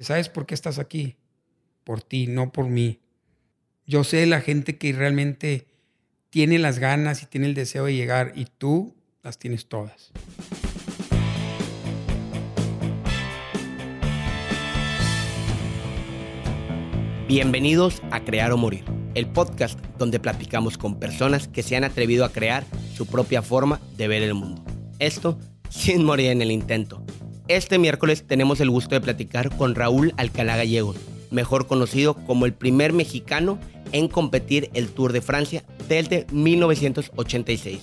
¿Sabes por qué estás aquí? Por ti, no por mí. Yo sé la gente que realmente tiene las ganas y tiene el deseo de llegar y tú las tienes todas. Bienvenidos a Crear o Morir, el podcast donde platicamos con personas que se han atrevido a crear su propia forma de ver el mundo. Esto sin morir en el intento. Este miércoles tenemos el gusto de platicar con Raúl Alcalá Gallegos, mejor conocido como el primer mexicano en competir el Tour de Francia desde 1986,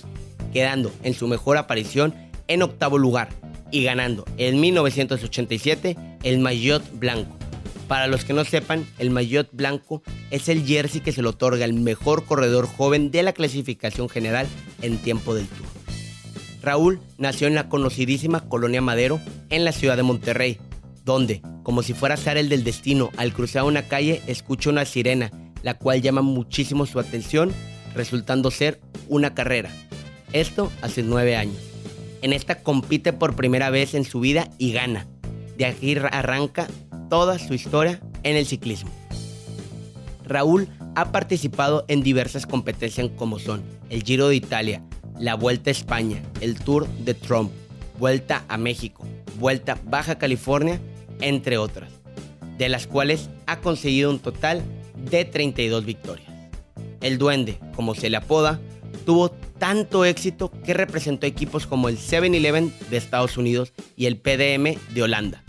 quedando en su mejor aparición en octavo lugar y ganando en 1987 el maillot blanco. Para los que no sepan, el maillot blanco es el jersey que se le otorga al mejor corredor joven de la clasificación general en tiempo del Tour. Raúl nació en la conocidísima Colonia Madero, en la ciudad de Monterrey, donde, como si fuera ser el del destino, al cruzar una calle escucha una sirena, la cual llama muchísimo su atención, resultando ser una carrera. Esto hace nueve años. En esta compite por primera vez en su vida y gana. De aquí arranca toda su historia en el ciclismo. Raúl ha participado en diversas competencias como son el Giro de Italia, la Vuelta a España, el Tour de Trump, Vuelta a México, Vuelta Baja California, entre otras, de las cuales ha conseguido un total de 32 victorias. El Duende, como se le apoda, tuvo tanto éxito que representó equipos como el 7-Eleven de Estados Unidos y el PDM de Holanda.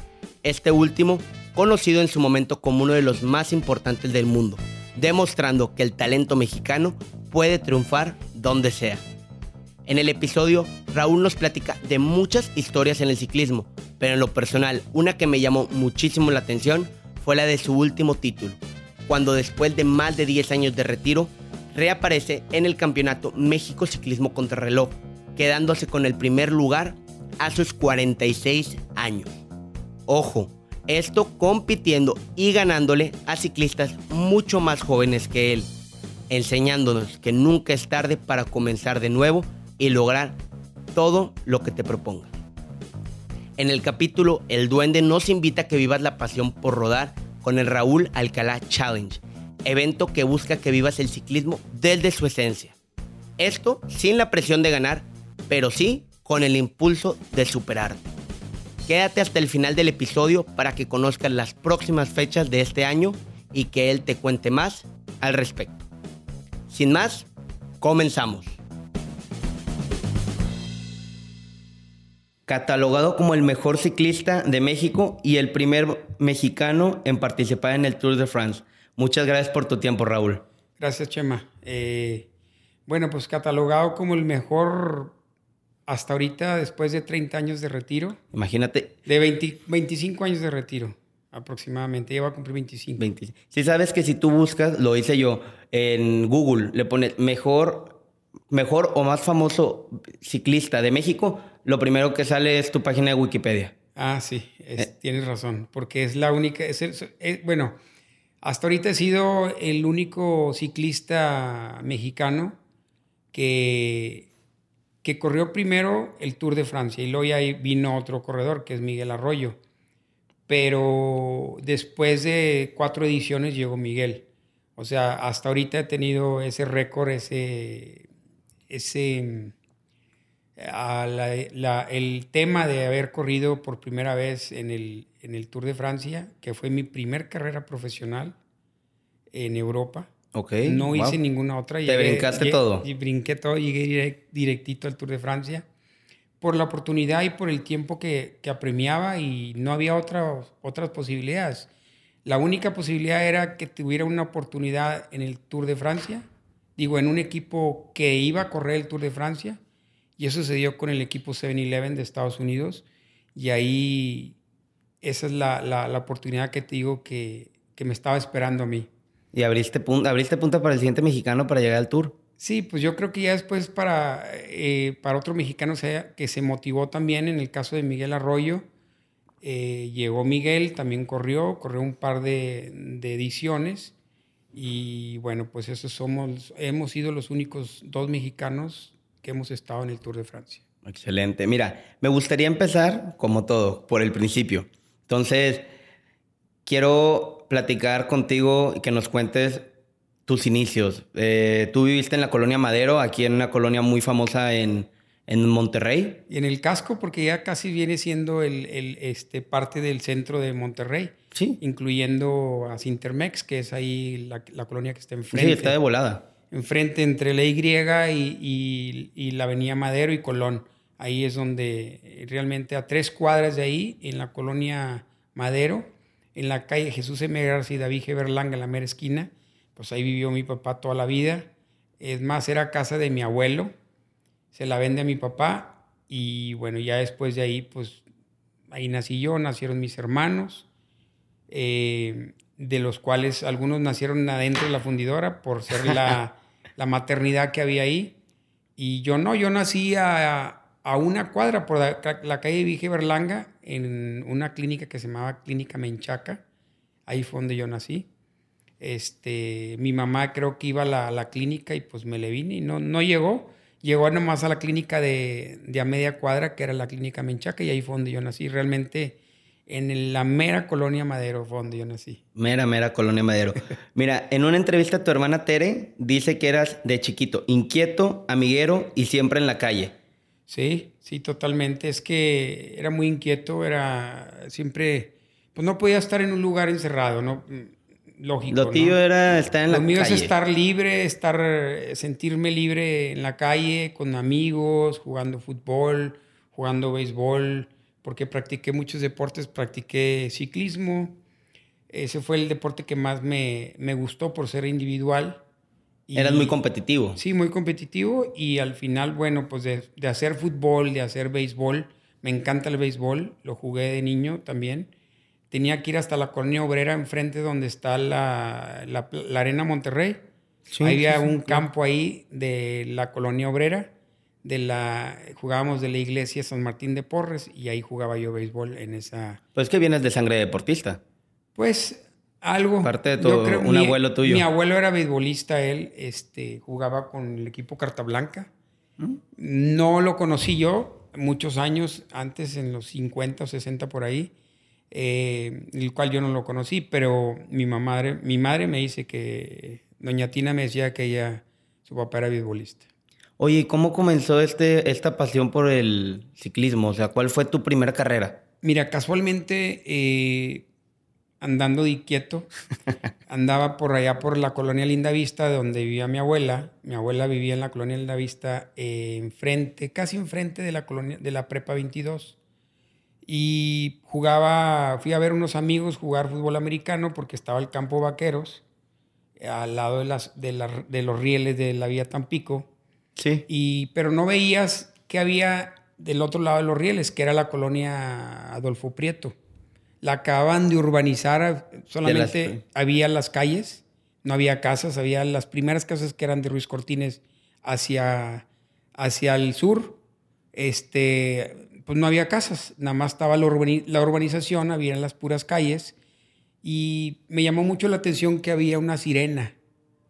Este último, conocido en su momento como uno de los más importantes del mundo, demostrando que el talento mexicano puede triunfar donde sea. En el episodio, Raúl nos platica de muchas historias en el ciclismo, pero en lo personal, una que me llamó muchísimo la atención fue la de su último título, cuando después de más de 10 años de retiro, reaparece en el campeonato México Ciclismo Contrarreloj, quedándose con el primer lugar a sus 46 años. Ojo, esto compitiendo y ganándole a ciclistas mucho más jóvenes que él, enseñándonos que nunca es tarde para comenzar de nuevo y lograr todo lo que te proponga. En el capítulo, el duende nos invita a que vivas la pasión por rodar con el Raúl Alcalá Challenge, evento que busca que vivas el ciclismo desde su esencia. Esto sin la presión de ganar, pero sí con el impulso de superarte. Quédate hasta el final del episodio para que conozcas las próximas fechas de este año y que él te cuente más al respecto. Sin más, comenzamos. Catalogado como el mejor ciclista de México y el primer mexicano en participar en el Tour de France. Muchas gracias por tu tiempo, Raúl. Gracias, Chema. Eh, bueno, pues catalogado como el mejor hasta ahorita, después de 30 años de retiro. Imagínate. De 25 años de retiro, aproximadamente. Lleva a cumplir 25. Si sabes que si tú buscas, lo hice yo, en Google, le pones mejor, mejor o más famoso ciclista de México, lo primero que sale es tu página de Wikipedia. Ah, sí, eh. tienes razón, porque es la única, bueno, hasta ahorita he sido el único ciclista mexicano que, que corrió primero el Tour de Francia y luego ya vino otro corredor que es Miguel Arroyo. Pero después de cuatro ediciones llegó Miguel. O sea, hasta ahorita he tenido ese récord, ese, ese, el tema de haber corrido por primera vez en el, en el Tour de Francia, que fue mi primer carrera profesional en Europa. Okay, no hice ninguna otra. Te brincaste todo. Y brinqué todo, llegué directito al Tour de Francia por la oportunidad y por el tiempo que, que apremiaba y no había otra, otras posibilidades. La única posibilidad era que tuviera una oportunidad en el Tour de Francia, digo, en un equipo que iba a correr el Tour de Francia y eso se dio con el equipo 7-Eleven de Estados Unidos. Y ahí esa es la, la, oportunidad que te digo que, que, me estaba esperando a mí. ¿Y abriste, punta, abriste punta para el siguiente mexicano para llegar al tour? Sí, pues yo creo que ya después para, eh, para otro mexicano que se motivó también, en el caso de Miguel Arroyo, eh, llegó Miguel, también corrió, corrió un par de, de, ediciones y bueno, pues esos somos, hemos sido los únicos dos mexicanos que hemos estado en el Tour de Francia. Excelente. Mira, me gustaría empezar, como todo, por el principio. Entonces, quiero platicar contigo y que nos cuentes tus inicios. Eh, tú viviste en la colonia Madero, aquí en una colonia muy famosa en, en Monterrey. Y en el casco, porque ya casi viene siendo el, el, este, parte del centro de Monterrey. Sí. Incluyendo a Sintermex, que es ahí la, la colonia que está enfrente. Sí, está de volada. Enfrente entre la Y y, la avenida Madero y Colón. Ahí es donde realmente a tres cuadras de ahí, en la colonia Madero, en la calle Jesús M. García y David G. Berlanga, en la mera esquina, pues ahí vivió mi papá toda la vida. Es más, era casa de mi abuelo, se la vende a mi papá y bueno, ya después de ahí, pues ahí nací yo, nacieron mis hermanos, eh, de los cuales algunos nacieron adentro de la fundidora por ser la, la maternidad que había ahí. Y yo no, yo nací a, a una cuadra por la, calle Vige Berlanga, en una clínica que se llamaba Clínica Menchaca. Ahí fue donde yo nací. Este, mi mamá creo que iba a la, la clínica y pues me le vine y no, no llegó. Llegó nomás a la clínica de, de, a media cuadra, que era la clínica Menchaca, y ahí fue donde yo nací. Realmente en la mera colonia Madero fue donde yo nací. Mera, mera colonia Madero. Mira, en una entrevista tu hermana Tere dice que eras de chiquito, inquieto, amiguero y siempre en la calle. Sí, sí, totalmente. Es que era muy inquieto, era siempre, pues no podía estar en un lugar encerrado, ¿no? Mm, lógico. Lo tío era estar en la Lo mío calle. es estar libre, estar, sentirme libre en la calle, con amigos, jugando fútbol, jugando béisbol, porque practiqué muchos deportes, practiqué ciclismo. Ese fue el deporte que más me, me gustó por ser individual. Y, Eras muy competitivo. Sí, muy competitivo y al final, bueno, pues de, de, hacer fútbol, de hacer béisbol, me encanta el béisbol, lo jugué de niño también. Tenía que ir hasta la colonia obrera enfrente donde está la, la, la Arena Monterrey. Sí, había sí, sí, un campo ahí de la colonia obrera, de la, jugábamos de la iglesia San Martín de Porres y ahí jugaba yo béisbol en esa... Pues que vienes de sangre deportista. Pues algo. Parte de todo, creo, un mi, abuelo tuyo. Mi abuelo era beisbolista, él este, jugaba con el equipo Carta Blanca. ¿Mm? No lo conocí yo muchos años antes, en los 50 o 60 por ahí, eh, el cual yo no lo conocí, pero mi, mamá, mi madre me dice que, doña Tina me decía que ella, su papá era beisbolista. Oye, ¿cómo comenzó este, esta pasión por el ciclismo? O sea, ¿cuál fue tu primera carrera? Mira, casualmente... Eh, andando de quieto. Andaba por allá por la colonia Linda Vista, donde vivía mi abuela. Mi abuela vivía en la colonia Linda Vista, eh, enfrente, casi enfrente de la colonia de la Prepa 22. Y jugaba, fui a ver unos amigos jugar fútbol americano porque estaba el campo Vaqueros, al lado de, las, de, la, de los rieles de la vía Tampico. Sí. Y, pero no veías que había del otro lado de los rieles, que era la colonia Adolfo Prieto la acaban de urbanizar, solamente las... había las calles, no había casas, había las primeras casas que eran de Ruiz Cortines hacia, hacia el sur, este, pues no había casas, nada más estaba la, la urbanización, había las puras calles, y me llamó mucho la atención que había una sirena,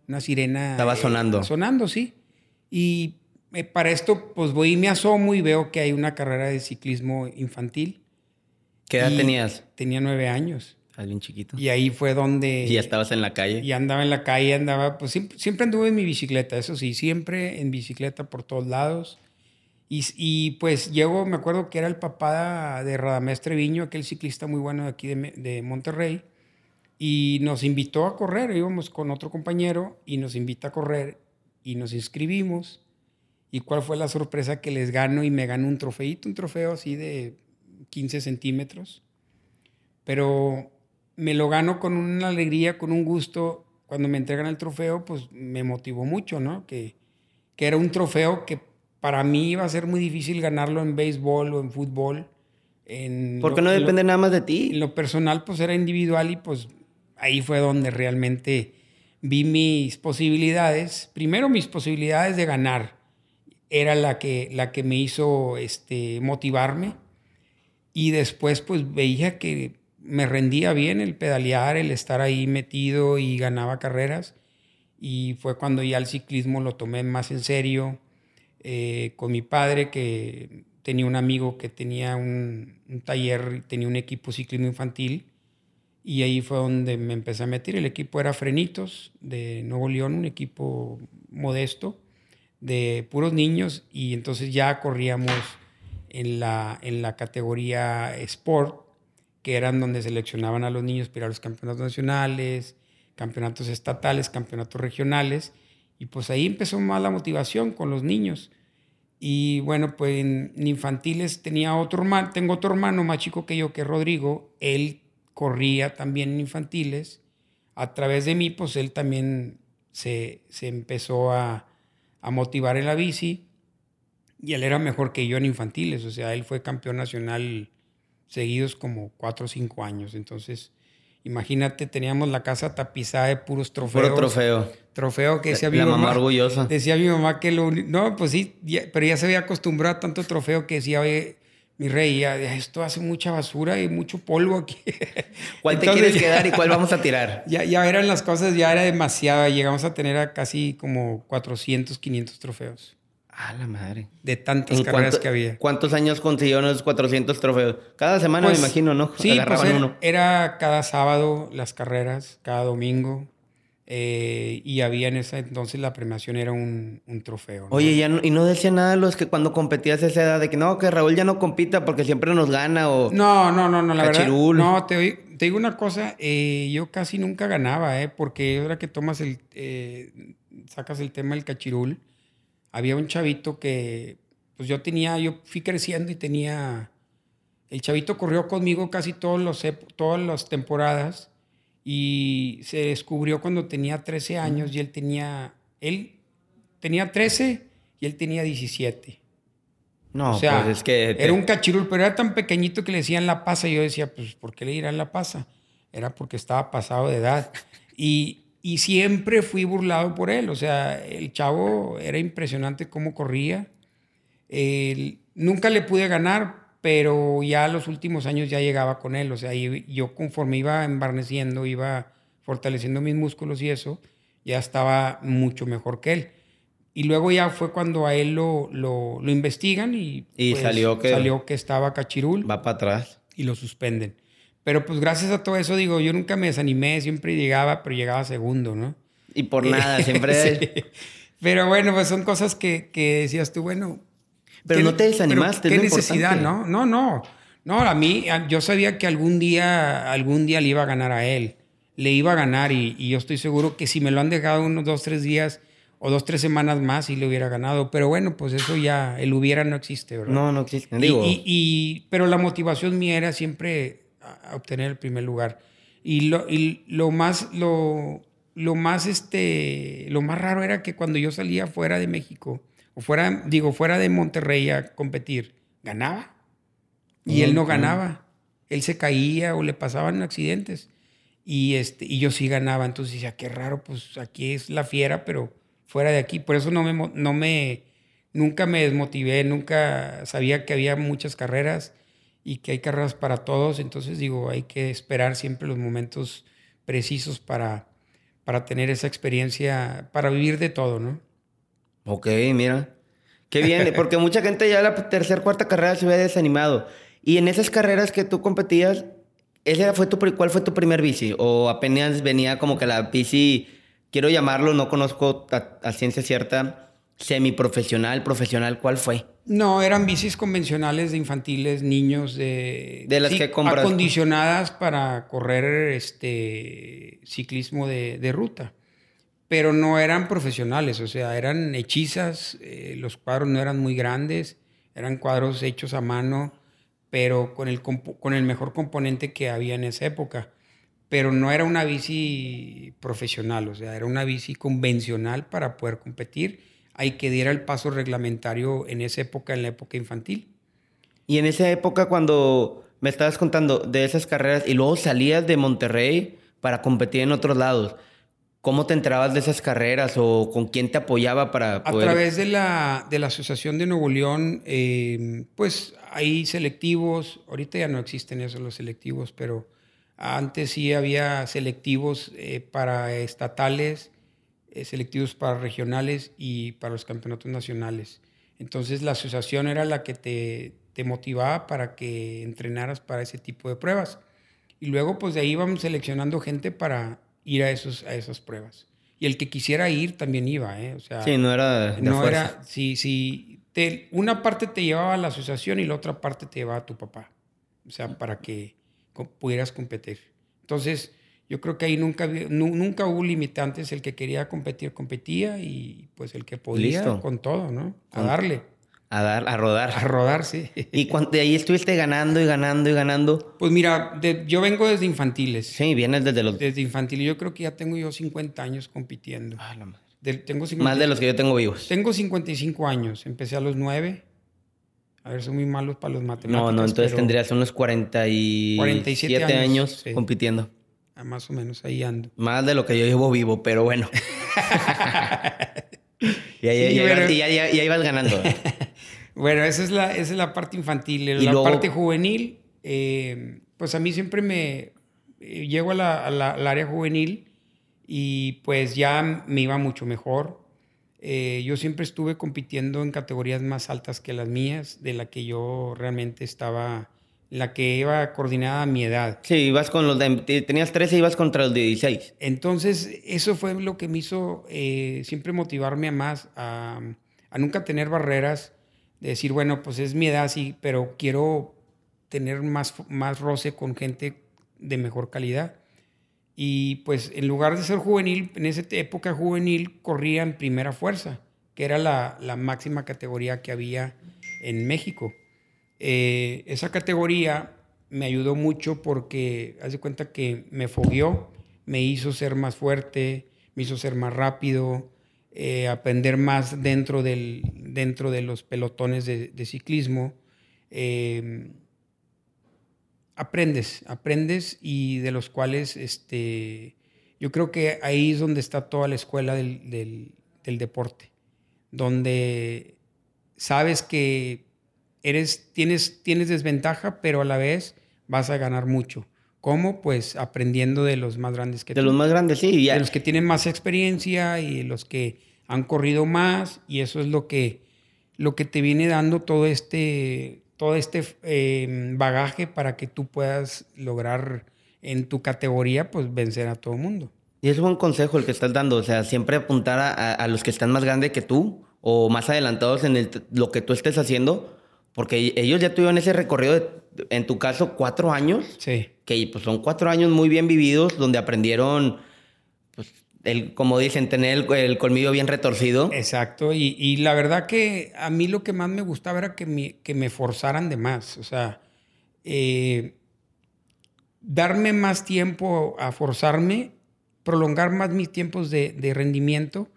una sirena... Estaba sonando. Eh, sonando, sí. Y eh, para esto, pues voy y me asomo y veo que hay una carrera de ciclismo infantil. ¿Qué edad tenías? Tenía nueve años. Estás bien chiquito. Y ahí fue donde... Y ya estabas en la calle. Y andaba en la calle, andaba... Pues siempre, siempre anduve en mi bicicleta, eso sí, siempre en bicicleta por todos lados. Y, y, pues llego, me acuerdo que era el papá de Radamés Treviño, aquel ciclista muy bueno de aquí de, de Monterrey, y nos invitó a correr, íbamos con otro compañero y nos invita a correr y nos inscribimos. ¿Y cuál fue la sorpresa que les gano y me gano un trofeito, un trofeo así de 15 centímetros? Pero me lo gano con una alegría, con un gusto. Cuando me entregan el trofeo, pues me motivó mucho, ¿no? Que, que era un trofeo que para mí iba a ser muy difícil ganarlo en béisbol o en fútbol. En Porque no depende lo, nada más de ti. En lo personal, pues era individual y pues ahí fue donde realmente vi mis posibilidades. Primero mis posibilidades de ganar era la que, la que me hizo este, motivarme. Y después pues veía que me rendía bien el pedalear, el estar ahí metido y ganaba carreras. Y fue cuando ya el ciclismo lo tomé más en serio. Eh, con mi padre, que tenía un amigo que tenía un, un taller, tenía un equipo ciclismo infantil. Y ahí fue donde me empecé a meter. El equipo era Frenitos de Nuevo León, un equipo modesto de puros niños y entonces ya corríamos en la, en la categoría Sport, que eran donde seleccionaban a los niños para los campeonatos nacionales, campeonatos estatales, campeonatos regionales. Y pues ahí empezó más la motivación con los niños. Y bueno, pues en infantiles tenía otro hermano, tengo otro hermano más chico que yo, que Rodrigo. Él corría también en infantiles. A través de mí, pues él también se, se empezó a, a motivar en la bici. Y él era mejor que yo en infantiles. O sea, él fue campeón nacional seguidos como cuatro o cinco años. Entonces, imagínate, teníamos la casa tapizada de puros trofeos. Puro trofeo. Trofeo que decía mi mamá. orgullosa. Decía mi mamá que lo No, pues sí, pero ya se había acostumbrado a tanto trofeo que decía, oye, mi rey, esto hace mucha basura y mucho polvo aquí. ¿Cuál te quieres quedar y cuál vamos a tirar? Ya, ya eran las cosas, ya era demasiado. Llegamos a tener a casi como 400, 500 trofeos. A la madre. De tantas carreras que había. ¿Cuántos años consiguieron esos 400 trofeos? Cada semana me pues, imagino, ¿no? Sí, pues era, era, cada sábado las carreras, cada domingo. Eh, y había en esa entonces la premiación era un, un trofeo. Oye, ya y no decía nada los que cuando competías a esa edad de que no, que Raúl ya no compita porque siempre nos gana o... No, no, no, no, la verdad. No, te, te, digo una cosa, eh, yo casi nunca ganaba, ¿eh? Porque ahora que tomas el... Eh, sacas el tema del cachirul había un chavito que, pues yo tenía, yo fui creciendo y tenía, el chavito corrió conmigo casi todos los, todas las temporadas y se descubrió cuando tenía 13 años y él tenía, él tenía 13 y él tenía 17. No, o sea, pues es que... Era un cachirul, pero era tan pequeñito que le decían la pasa y yo decía, pues, ¿por qué le dirán la pasa? Era porque estaba pasado de edad. Y, y siempre fui burlado por él. O sea, el chavo era impresionante cómo corría. nunca le pude ganar, pero ya los últimos años ya llegaba con él. O sea, yo conforme iba embarneciendo, iba fortaleciendo mis músculos y eso, ya estaba mucho mejor que él. Y luego ya fue cuando a él lo, lo, investigan y, y pues, salió, que, salió que estaba cachirul. Va para atrás. Y lo suspenden. Pero pues gracias a todo eso, digo, yo nunca me desanimé, siempre llegaba, pero llegaba segundo, ¿no? Y por nada, siempre... Pero bueno, pues son cosas que, que decías tú, bueno... Pero no te desanimaste, ¿Qué necesidad, no? No, no. No, a mí, yo sabía que algún día, algún día le iba a ganar a él. Le iba a ganar y, y yo estoy seguro que si me lo han dejado unos dos, tres días o dos, tres semanas más, sí le hubiera ganado. Pero bueno, pues eso ya, el hubiera no existe, ¿verdad? No, no existe. Digo. Y, y, pero la motivación mía era siempre a obtener el primer lugar. Y lo, y lo más, lo, lo más, este, lo más raro era que cuando yo salía fuera de México, o fuera, digo, fuera de Monterrey a competir, ganaba. Y él no ganaba. Él se caía o le pasaban accidentes. Y, este, y yo sí ganaba. Entonces decía, qué raro, pues aquí es la fiera, pero fuera de aquí. Por eso no me, no me, nunca me desmotivé, nunca sabía que había muchas carreras y que hay carreras para todos, entonces digo, hay que esperar siempre los momentos precisos para, para tener esa experiencia, para vivir de todo, ¿no? Ok, mira. Qué bien, porque mucha gente ya la tercera, cuarta carrera se ve desanimado. Y en esas carreras que tú competías, ¿ese fue tu, ¿cuál fue tu primer bici? ¿O apenas venía como que la bici, quiero llamarlo, no conozco a ciencia cierta, semiprofesional, profesional, ¿cuál fue? No, eran bicis convencionales de infantiles, niños de... De las que compras. Acondicionadas para correr este ciclismo de, ruta. Pero no eran profesionales, o sea, eran hechizas, eh, los cuadros no eran muy grandes, eran cuadros hechos a mano, pero con el, con el mejor componente que había en esa época. Pero no era una bici profesional, o sea, era una bici convencional para poder competir hay que diera el paso reglamentario en esa época, en la época infantil. Y en esa época cuando me estabas contando de esas carreras y luego salías de Monterrey para competir en otros lados, ¿cómo te enterabas de esas carreras o con quién te apoyaba para poder...? A través de la, de la Asociación de Nuevo León, em, pues hay selectivos, ahorita ya no existen esos los selectivos, pero antes sí había selectivos eh, para estatales, eh, selectivos para regionales y para los campeonatos nacionales. Entonces la asociación era la que te, te motivaba para que entrenaras para ese tipo de pruebas. Y luego, pues de ahí íbamos seleccionando gente para ir a, esos, a esas pruebas. Y el que quisiera ir también iba, ¿eh? O sea, sí, no era. De no era. Sí, sí. Te, una parte te llevaba a la asociación y la otra parte te llevaba a tu papá. O sea, para que pudieras competir. Entonces, yo creo que ahí nunca, nunca hubo limitantes. El que quería competir, competía y pues el que podía, con todo, ¿no? A darle. A dar, a rodar. A rodar, sí. ¿Y cuando de ahí estuviste ganando y ganando y ganando? Pues mira, yo vengo desde infantiles. Sí, vienes desde los... Desde infantiles. Yo creo que ya tengo yo 50 años compitiendo. Ah, la madre. tengo Más de los que yo tengo vivos. Tengo 55 años. Empecé a los 9. A ver, son muy malos para los matemáticos. No, no, entonces tendrías unos 47, años, compitiendo. Ah, más o menos, ahí ando. Más de lo que yo llevo vivo, pero bueno. y, ahí, ya, ibas ganando. Bueno, esa es la, es la parte infantil. la parte juvenil, eh, pues a mí siempre me... Eh, llego a la, al área juvenil y pues ya me iba mucho mejor. Eh, yo siempre estuve compitiendo en categorías más altas que las mías, de la que yo realmente estaba, la que iba coordinada a mi edad. Sí, ibas con los de, tenías 13 y ibas contra los de 16. Entonces, eso fue lo que me hizo siempre motivarme a más, a, a nunca tener barreras de decir, bueno, pues es mi edad, sí, pero quiero tener más, más roce con gente de mejor calidad. Y pues en lugar de ser juvenil, en esa época juvenil corría en primera fuerza, que era la, la máxima categoría que había en México. Eh, esa categoría me ayudó mucho porque, haz de cuenta que me fogueó, me hizo ser más fuerte, me hizo ser más rápido, eh, aprender más dentro, del, dentro de los pelotones de, ciclismo. Em, aprendes, aprendes y de los cuales este, yo creo que ahí es donde está toda la escuela del, del, deporte, donde sabes que eres, tienes, tienes desventaja, pero a la vez vas a ganar mucho. ¿Cómo? Pues aprendiendo de los más grandes que De los más grandes, sí. De los que tienen más experiencia y los que han corrido más y eso es lo que, lo que te viene dando todo este, todo este em, bagaje para que tú puedas lograr en tu categoría pues vencer a todo el mundo. Y es buen consejo el que estás dando, o sea, siempre apuntar a, los que están más grandes que tú o más adelantados en lo que tú estés haciendo, porque ellos ya tuvieron ese recorrido, en tu caso, cuatro años. Sí. Que pues son cuatro años muy bien vividos, donde aprendieron el, como dicen, tener el, colmillo bien retorcido. Exacto, y, la verdad que a mí lo que más me gustaba era que me, que me forzaran de más, o sea, eh, darme más tiempo a forzarme, prolongar más mis tiempos de, rendimiento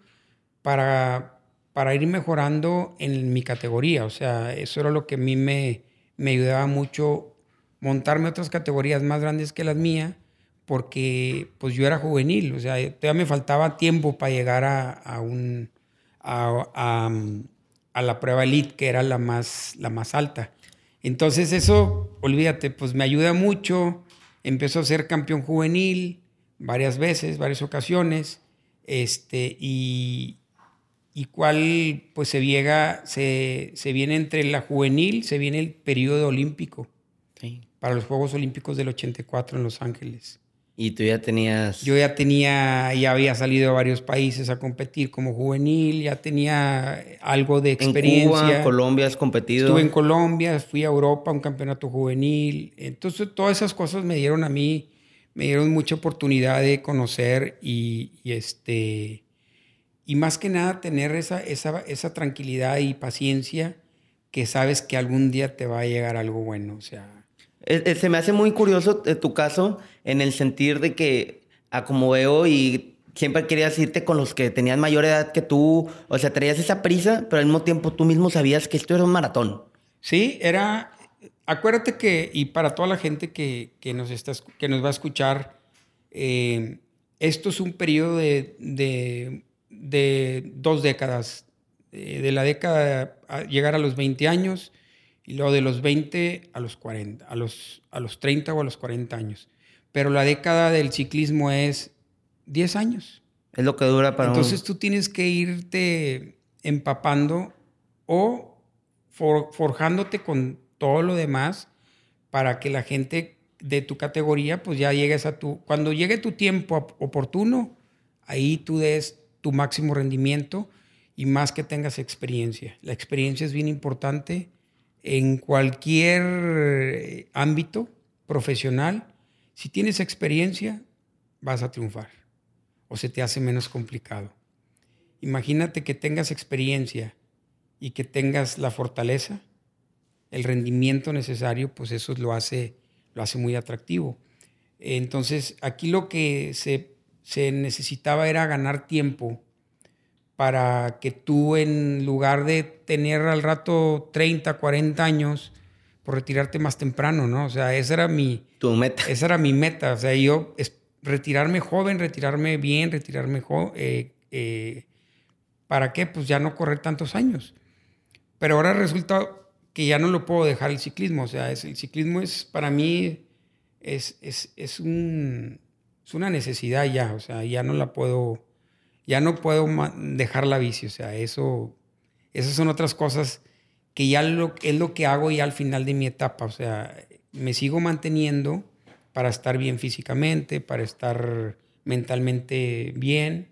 para, para ir mejorando en mi categoría, o sea, eso era lo que a mí me, me ayudaba mucho, montarme otras categorías más grandes que las mías porque pues yo era juvenil, o sea, todavía me faltaba tiempo para llegar a, un, a, la prueba elite, que era la más, la más alta. Entonces eso, olvídate, pues me ayuda mucho. Empezó a ser campeón juvenil varias veces, varias ocasiones, este, y, y cuál, pues se, llega, se, se viene entre la juvenil, se viene el periodo olímpico para los Juegos Olímpicos del 84 en Los Ángeles. Y tú ya tenías... Yo ya tenía, ya había salido a varios países a competir como juvenil, ya tenía algo de experiencia. En Cuba, Colombia has competido. Estuve en Colombia, fui a Europa a un campeonato juvenil. Entonces todas esas cosas me dieron a mí, me dieron mucha oportunidad de conocer y, este... Y más que nada tener esa, esa, esa tranquilidad y paciencia que sabes que algún día te va a llegar algo bueno, o sea se me hace muy curioso tu caso en el sentir de que, a como veo y siempre querías irte con los que tenían mayor edad que tú, o sea, traías esa prisa, pero al mismo tiempo tú mismo sabías que esto era un maratón. Sí, era, acuérdate que, y para toda la gente que, que nos, está, que nos va a escuchar, eh, esto es un periodo de, de, de dos décadas, eh, de la década, a llegar a los 20 años, y luego de los 20 a los 40, a los, a los 30 o a los 40 años. Pero la década del ciclismo es 10 años. Es lo que dura para Entonces tú tienes que irte empapando o forjándote con todo lo demás para que la gente de tu categoría, pues ya llegues a tu... Cuando llegue tu tiempo oportuno, ahí tú des tu máximo rendimiento y más que tengas experiencia. La experiencia es bien importante en cualquier eh, ámbito profesional. Si tienes experiencia, vas a triunfar o se te hace menos complicado. Imagínate que tengas experiencia y que tengas la fortaleza, el rendimiento necesario, pues eso lo hace, lo hace muy atractivo. Entonces, aquí lo que se, se necesitaba era ganar tiempo para que tú en lugar de tener al rato 30, 40 años, por retirarte más temprano, ¿no? O sea, esa era mi... Tu meta. Esa era mi meta. O sea, yo es retirarme joven, retirarme bien, retirarme joven. Eh, eh, ¿Para qué? Pues ya no correr tantos años. Pero ahora resulta que ya no lo puedo dejar el ciclismo. O sea, es, el ciclismo es para mí es, es, es, un, es una necesidad ya. O sea, ya no la puedo ya no puedo dejar la bici, o sea, eso, esas son otras cosas que ya lo, es lo que hago ya al final de mi etapa, o sea, me sigo manteniendo para estar bien físicamente, para estar mentalmente bien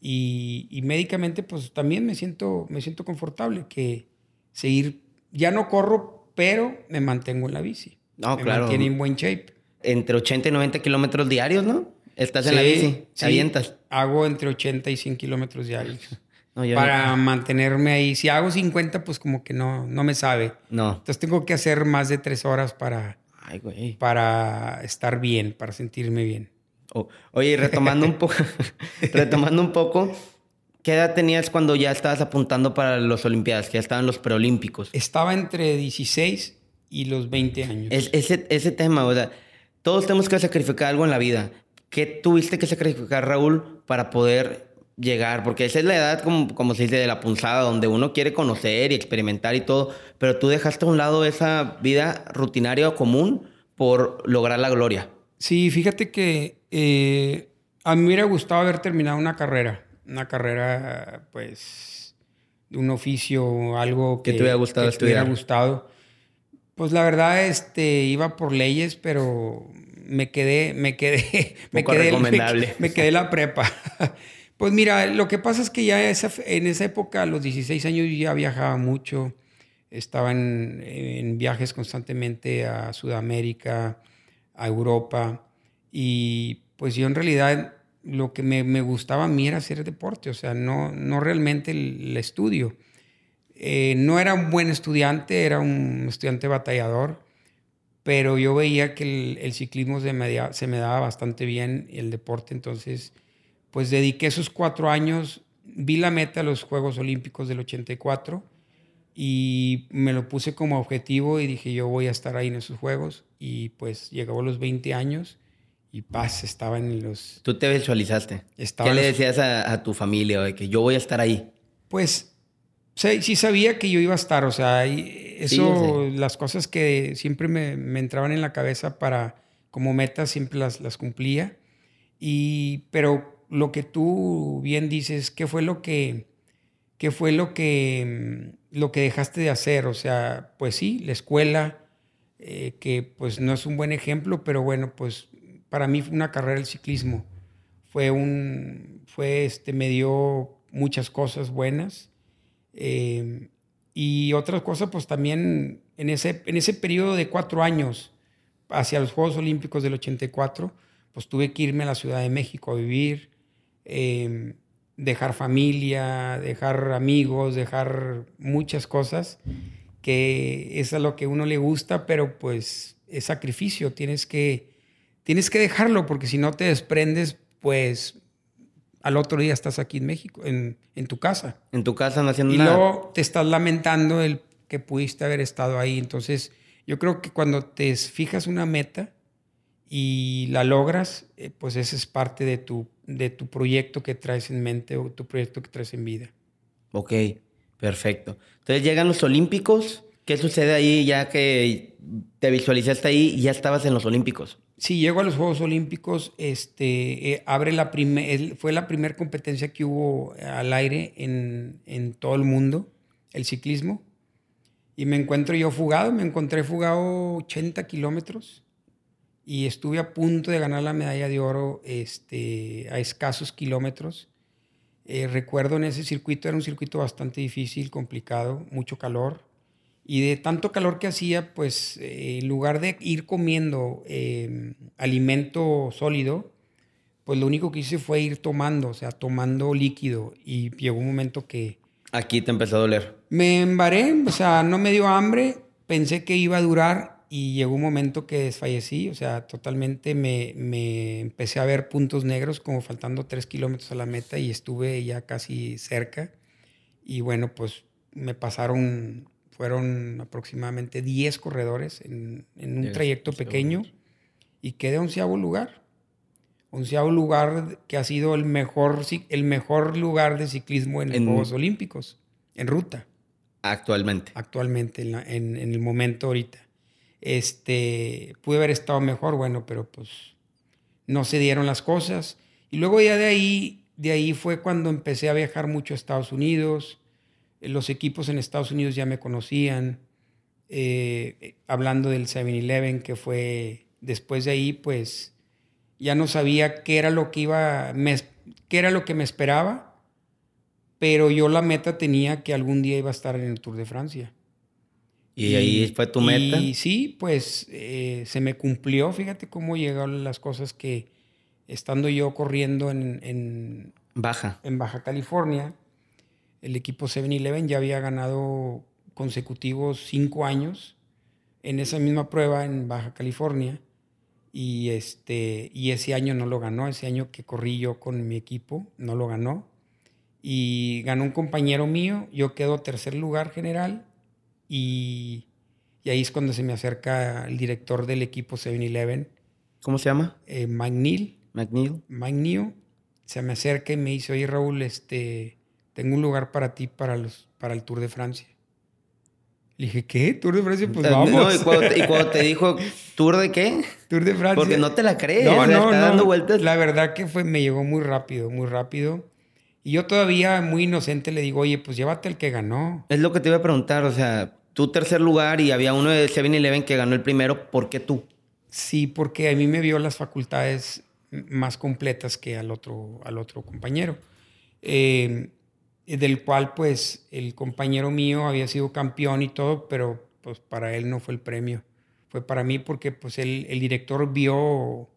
y, médicamente pues también me siento, me siento confortable que seguir, ya no corro, pero me mantengo en la bici. No, me claro. Mantiene en buen shape. Entre 80 y 90 kilómetros diarios, ¿no? Estás en la bici, sí, avientas. Hago entre 80 y 100 kilómetros diarios. para mantenerme ahí. Si hago 50, pues como que no, no me sabe. No. Entonces tengo que hacer más de tres horas para, para estar bien, para sentirme bien. oye, retomando un poco, retomando un poco, ¿qué edad tenías cuando ya estabas apuntando para los Olimpiadas, que ya estaban los preolímpicos? Estaba entre 16 y los 20 años. ese, ese tema, o sea, todos tenemos que sacrificar algo en la vida. ¿Qué tuviste que sacrificar, Raúl, para poder llegar? Porque esa es la edad, como, como se dice, de la punzada, donde uno quiere conocer y experimentar y todo, pero tú dejaste a un lado esa vida rutinaria o común por lograr la gloria. Sí, fíjate que eh, a mí me hubiera gustado haber terminado una carrera, una carrera, pues, un oficio, algo que, te hubiera gustado que te hubiera gustado. Pues la verdad, este, iba por leyes, pero me quedé, me quedé, me quedé, recomendable. Me, quedé la prepa. Pues mira, lo que pasa es que ya en esa época, a los 16 años, ya viajaba mucho. Estaba en, viajes constantemente a Sudamérica, a Europa. Y pues yo en realidad lo que me, gustaba a mí era hacer deporte, o sea, no, no realmente el, estudio. Eh, no era un buen estudiante, era un estudiante batallador pero yo veía que el, ciclismo se me, se me, daba bastante bien, el deporte, entonces pues dediqué esos cuatro años, vi la meta a los Juegos Olímpicos del 84 y me lo puse como objetivo y dije yo voy a estar ahí en esos Juegos y pues llegó a los 20 años y paz, estaba en los... ¿Tú te visualizaste? ¿Qué le decías a, a tu familia de que yo voy a estar ahí? Pues sí sabía que yo iba a estar, o sea, eso, las cosas que siempre me, me, entraban en la cabeza para, como metas, siempre las, las cumplía. Y, pero lo que tú bien dices, ¿qué fue lo que, qué fue lo que, mm, lo que dejaste de hacer? O sea, pues sí, la escuela, eh, que pues no es un buen ejemplo, pero bueno, pues para mí fue una carrera el ciclismo. Fue un, fue este, me dio muchas cosas buenas Em, y otras cosas, pues también en ese, en ese periodo de cuatro años hacia los Juegos Olímpicos del 84, pues tuve que irme a la Ciudad de México a vivir, em, dejar familia, dejar amigos, dejar muchas cosas, que es a lo que uno le gusta, pero pues es sacrificio, tienes que, tienes que dejarlo, porque si no te desprendes, pues al otro día estás aquí en México, en, tu casa. En tu casa no haciendo y nada. Y luego te estás lamentando el que pudiste haber estado ahí. Entonces, yo creo que cuando te fijas una meta y la logras, eh, pues esa es parte de tu, de tu proyecto que traes en mente o tu proyecto que traes en vida. Ok, perfecto. Entonces llegan los Olímpicos. ¿Qué sucede ahí ya que te visualizaste ahí y ya estabas en los Olímpicos? Sí, llego a los Juegos Olímpicos, este, eh, abre la fue la primera competencia que hubo al aire en, todo el mundo, el ciclismo. Y me encuentro yo fugado, me encontré fugado 80 kilómetros y estuve a punto de ganar la medalla de oro este, a escasos kilómetros. Eh, recuerdo en ese circuito, era un circuito bastante difícil, complicado, mucho calor. Y de tanto calor que hacía, pues eh, en lugar de ir comiendo em, alimento sólido, pues lo único que hice fue ir tomando, o sea, tomando líquido. Y llegó un momento que... Aquí te empezó a doler. Me embaré, o sea, no me dio hambre, pensé que iba a durar y llegó un momento que desfallecí, o sea, totalmente me, me empecé a ver puntos negros como faltando tres kilómetros a la meta y estuve ya casi cerca. Y bueno, pues me pasaron, fueron aproximadamente 10 corredores en, en un trayecto pequeño y quedé onceavo lugar. Onceavo lugar que ha sido el mejor, el mejor lugar de ciclismo en, en los Juegos Olímpicos, en ruta. Actualmente. Actualmente, en, en, en el momento ahorita. Este, pude haber estado mejor, bueno, pero pues no se dieron las cosas. Y luego ya de ahí, de ahí fue cuando empecé a viajar mucho a Estados Unidos. Los equipos en Estados Unidos ya me conocían. Eh, hablando del 7-Eleven, que fue después de ahí, pues ya no sabía qué era lo que iba, me, qué era lo que me esperaba, pero yo la meta tenía que algún día iba a estar en el Tour de Francia. ¿Y, ahí fue tu meta? Y sí, pues eh, se me cumplió. Fíjate cómo llegaron las cosas que estando yo corriendo en, en Baja. En Baja California, el equipo 7-Eleven ya había ganado consecutivos cinco años en esa misma prueba en Baja California. Y, este, y ese año no lo ganó, ese año que corrí yo con mi equipo, no lo ganó. Y ganó un compañero mío, yo quedo tercer lugar general y, ahí es cuando se me acerca el director del equipo 7-Eleven. ¿Cómo se llama? Eh, McNeil. McNeil. McNeil. Se me acerca y me dice, oye Raúl, este, tengo un lugar para ti para, los, para el Tour de Francia. Le dije, ¿qué? ¿Tour de Francia? Pues vamos. No, y, cuando te, dijo, ¿Tour de qué? Tour de Francia. Porque no te la crees. No, no, está dando vueltas. La verdad que fue, me llegó muy rápido, muy rápido. Y yo todavía muy inocente le digo, oye, pues llévate el que ganó. Es lo que te iba a preguntar, o sea, tú tercer lugar y había uno de 7-Eleven que ganó el primero, ¿por qué tú? Sí, porque a mí me vio las facultades más completas que al otro, al otro compañero. Eh, del cual pues el compañero mío había sido campeón y todo, pero pues para él no fue el premio. Fue para mí porque pues el, el director vio,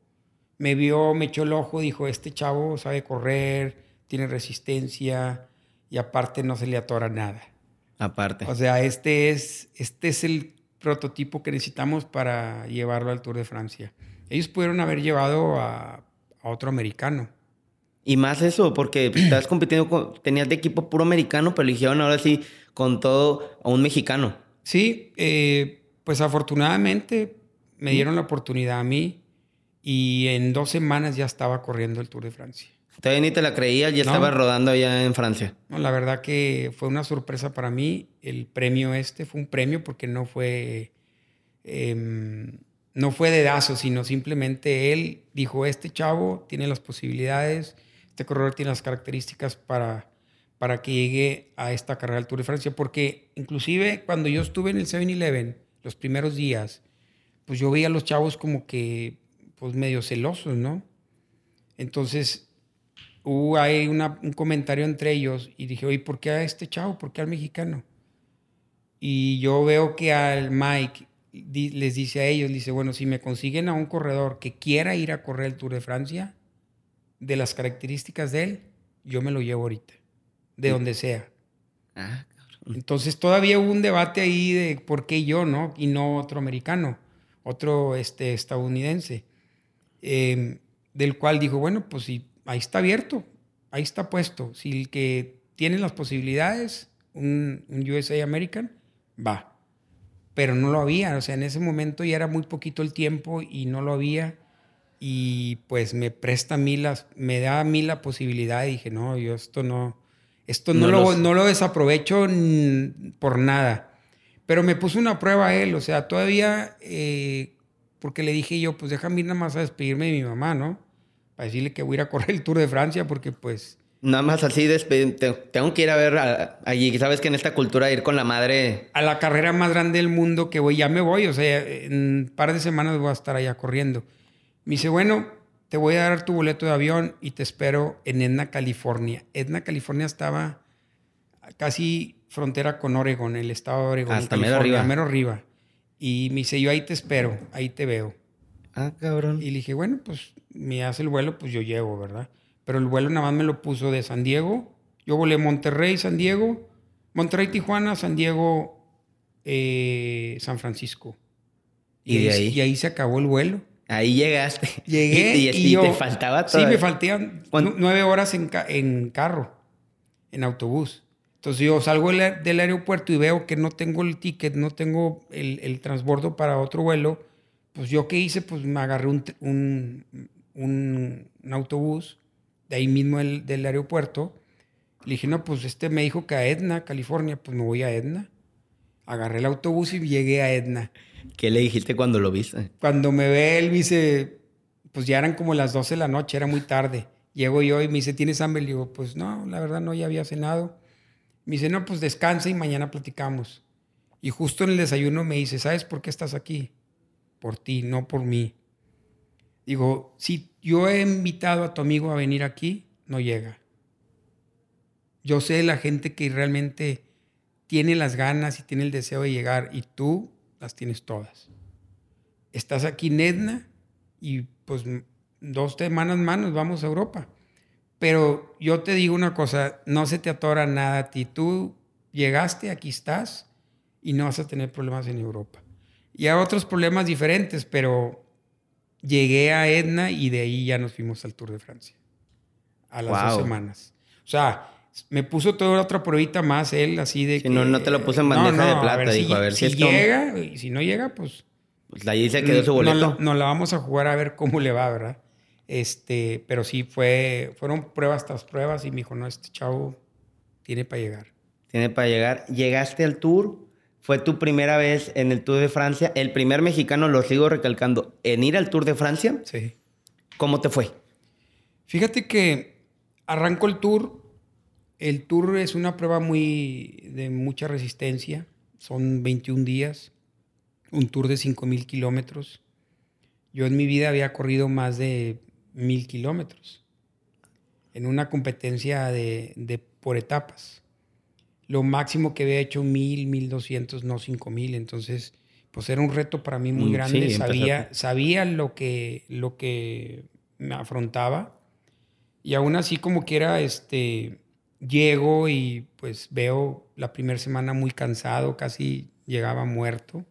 me vio, me echó el ojo, dijo, este chavo sabe correr, tiene resistencia y aparte no se le atora nada. Aparte. O sea, este es, este es el prototipo que necesitamos para llevarlo al Tour de Francia. Ellos pudieron haber llevado a, otro americano. Y más eso, porque estabas compitiendo con, tenías de equipo puro americano, pero eligieron ahora sí con todo a un mexicano. Sí, eh, pues afortunadamente me dieron la oportunidad a mí y en dos semanas ya estaba corriendo el Tour de Francia. Todavía ni te la creías, ya estaba rodando allá en Francia. No, la verdad que fue una sorpresa para mí. El premio este fue un premio porque no fue, em, no fue dedazo, sino simplemente él dijo, este chavo tiene las posibilidades, este corredor tiene las características para, para que llegue a esta carrera del Tour de Francia. Porque inclusive cuando yo estuve en el 7-Eleven, los primeros días, pues yo veía a los chavos como que, pues medio celosos, ¿no? Entonces hubo un comentario entre ellos y dije, oye, ¿por qué a este chavo? ¿Por qué al mexicano? Y yo veo que al Mike les dice a ellos, dice, bueno, si me consiguen a un corredor que quiera ir a correr el Tour de Francia, de las características de él, yo me lo llevo ahorita, de donde sea. Ah, Entonces todavía hubo un debate ahí de por qué yo, ¿no? Y no otro americano, otro este, estadounidense, em, del cual dijo, bueno, pues si ahí está abierto, ahí está puesto. Si el que tiene las posibilidades, un, USA American, va. Pero no lo había, o sea, en ese momento ya era muy poquito el tiempo y no lo había. Y pues me presta a mí las, me da a mí la posibilidad y dije, no, yo esto no, esto no, lo, no lo desaprovecho por nada. Pero me puso una prueba a él, o sea, todavía, eh, porque le dije yo, pues déjame ir nada más a despedirme de mi mamá, ¿no? para decirle que voy a ir a correr el Tour de Francia porque pues... Nada más así, tengo que ir a ver allí. Sabes que en esta cultura ir con la madre. A la carrera más grande del mundo que voy, ya me voy. O sea, en un par de semanas voy a estar allá corriendo. Me dice, bueno, te voy a dar tu boleto de avión y te espero en Edna, California. Edna, California estaba casi frontera con Oregon, el estado de Oregon. Hasta mero arriba. Mero arriba. Y me dice, yo ahí te espero, ahí te veo. Ah, cabrón. Y le dije, bueno, pues me hace el vuelo, pues yo llego, ¿verdad? Pero el vuelo nada más me lo puso de San Diego. Yo volé Monterrey, San Diego, Monterrey, Tijuana, San Diego, eh, San Francisco. Y, de ahí. Y ahí se acabó el vuelo. Ahí llegaste. Llegué y, y, te faltaba todo. Sí, me faltaban nueve horas en, en, carro, en autobús. Entonces yo salgo del, aeropuerto y veo que no tengo el ticket, no tengo el, el transbordo para otro vuelo. Pues yo qué hice, pues me agarré un, un, un, autobús de ahí mismo el, del aeropuerto. Le dije, no, pues este me dijo que a Edna, California, pues me voy a Edna. Agarré el autobús y llegué a Edna. ¿Qué le dijiste cuando lo viste? Cuando me ve él, me dice, pues ya eran como las 12 de la noche, era muy tarde. Llego yo y me dice, ¿tienes hambre? Le digo, pues no, la verdad no, ya había cenado. Me dice, no, pues descansa y mañana platicamos. Y justo en el desayuno me dice, ¿sabes por qué estás aquí? Por ti, no por mí. Digo, si yo he invitado a tu amigo a venir aquí, no llega. Yo sé la gente que realmente tiene las ganas y tiene el deseo de llegar y tú las tienes todas. Estás aquí en Edna y pues dos semanas más nos vamos a Europa. Pero yo te digo una cosa, no se te atora nada a ti. Tú llegaste, aquí estás y no vas a tener problemas en Europa. Y hay otros problemas diferentes, pero llegué a Edna y de ahí ya nos fuimos al Tour de Francia. A las dos semanas. O sea, me puso toda otra pruebita más él, así de que... No, no te lo puse en bandeja de plata, dijo, a ver si, llega, y si no llega, pues... Pues ahí se quedó su boleto. Nos la vamos a jugar a ver cómo le va, ¿verdad? Este, pero sí fue, fueron pruebas tras pruebas y me dijo, no, este chavo tiene para llegar. Tiene para llegar. Llegaste al tour, fue tu primera vez en el Tour de Francia, el primer mexicano, lo sigo recalcando, en ir al Tour de Francia. Sí. ¿Cómo te fue? Fíjate que arrancó el tour. El tour es una prueba muy de mucha resistencia. Son 21 días. Un tour de 5.000 kilómetros. Yo en mi vida había corrido más de mil kilómetros en una competencia de, por etapas. Lo máximo que había hecho mil, mil doscientos, no cinco mil. Entonces, pues era un reto para mí muy mm, grande. sabía, sabía lo que, lo que me afrontaba. Y aún así, como quiera, este, llego y pues veo la primera semana muy cansado, casi llegaba muerto.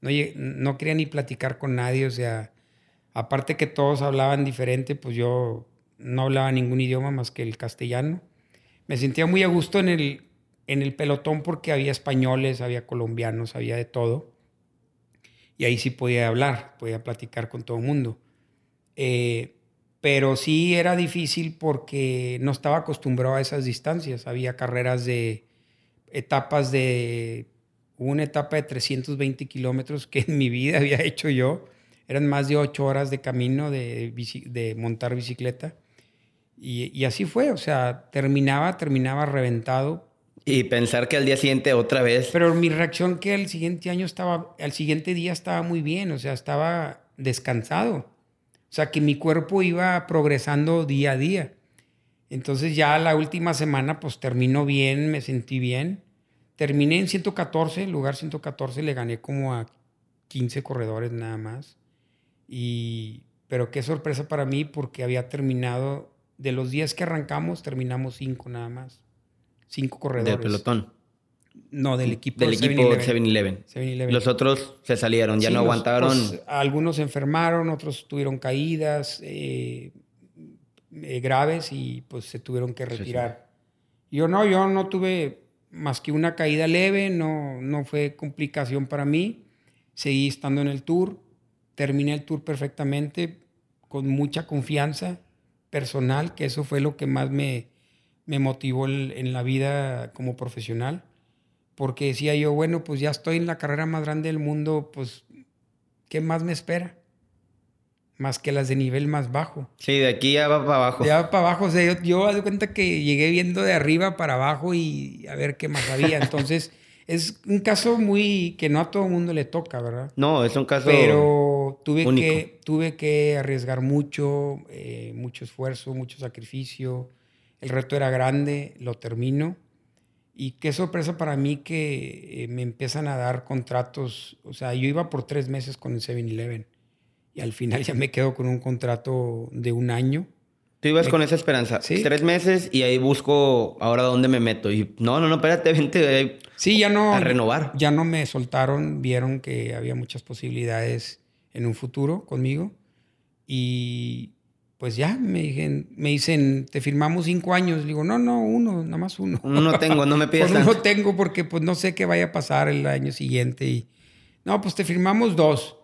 No, quería ni platicar con nadie, o sea, Aparte que todos hablaban diferente, pues yo no hablaba ningún idioma más que el castellano. Me sentía muy a gusto en el, en el pelotón porque había españoles, había colombianos, había de todo. Y ahí sí podía hablar, podía platicar con todo el mundo. Eh, pero sí era difícil porque no estaba acostumbrado a esas distancias. Había carreras de etapas de una etapa de 320 kilómetros que en mi vida había hecho yo eran más de ocho horas de camino de, de montar bicicleta. Y, así fue, o sea, terminaba, terminaba reventado. Y pensar que al día siguiente otra vez. Pero mi reacción que al siguiente año estaba, al siguiente día estaba muy bien, o sea, estaba descansado. O sea, que mi cuerpo iba progresando día a día. Entonces ya la última semana pues terminó bien, me sentí bien. Terminé en 114, lugar 114, le gané como a 15 corredores nada más. Y, pero qué sorpresa para mí porque había terminado, de los días que arrancamos, terminamos cinco nada más. Cinco corredores. ¿Del pelotón? No, del equipo Del equipo 7-Eleven. Los otros se salieron, ya no aguantaron. Pues, algunos se enfermaron, otros tuvieron caídas eh, eh, graves y pues se tuvieron que retirar. Yo no, yo no tuve más que una caída leve, no, no fue complicación para mí. Seguí estando en el tour terminé el tour perfectamente, con mucha confianza personal, que eso fue lo que más me, me motivó en la vida como profesional, porque decía yo, bueno, pues ya estoy en la carrera más grande del mundo, pues, ¿qué más me espera? más que las de nivel más bajo. Sí, de aquí ya va para abajo. Ya va para abajo. O sea, yo, yo de cuenta que llegué viendo de arriba para abajo y a ver qué más había. Entonces, es un caso muy que no a todo el mundo le toca, ¿verdad? No, es un caso. Pero tuve, que, tuve que arriesgar mucho, eh, mucho esfuerzo, mucho sacrificio. El reto era grande, lo termino. Y qué sorpresa para mí que eh, me empiezan a dar contratos. O sea, yo iba por tres meses con el 7-Eleven y al final ya me quedo con un contrato de un año. Tú ibas con esa esperanza. ¿Sí? Tres meses y ahí busco ahora dónde me meto. Y no, no, no, espérate, vente sí, ya no, a renovar. Ya no me soltaron, vieron que había muchas posibilidades en un futuro conmigo. Y pues ya me, dicen, me dicen, te firmamos cinco años. digo, no, no, uno, nada más uno. Uno no tengo, no me pidas pues uno tengo porque pues no sé qué vaya a pasar el año siguiente. Y, no, pues te firmamos dos.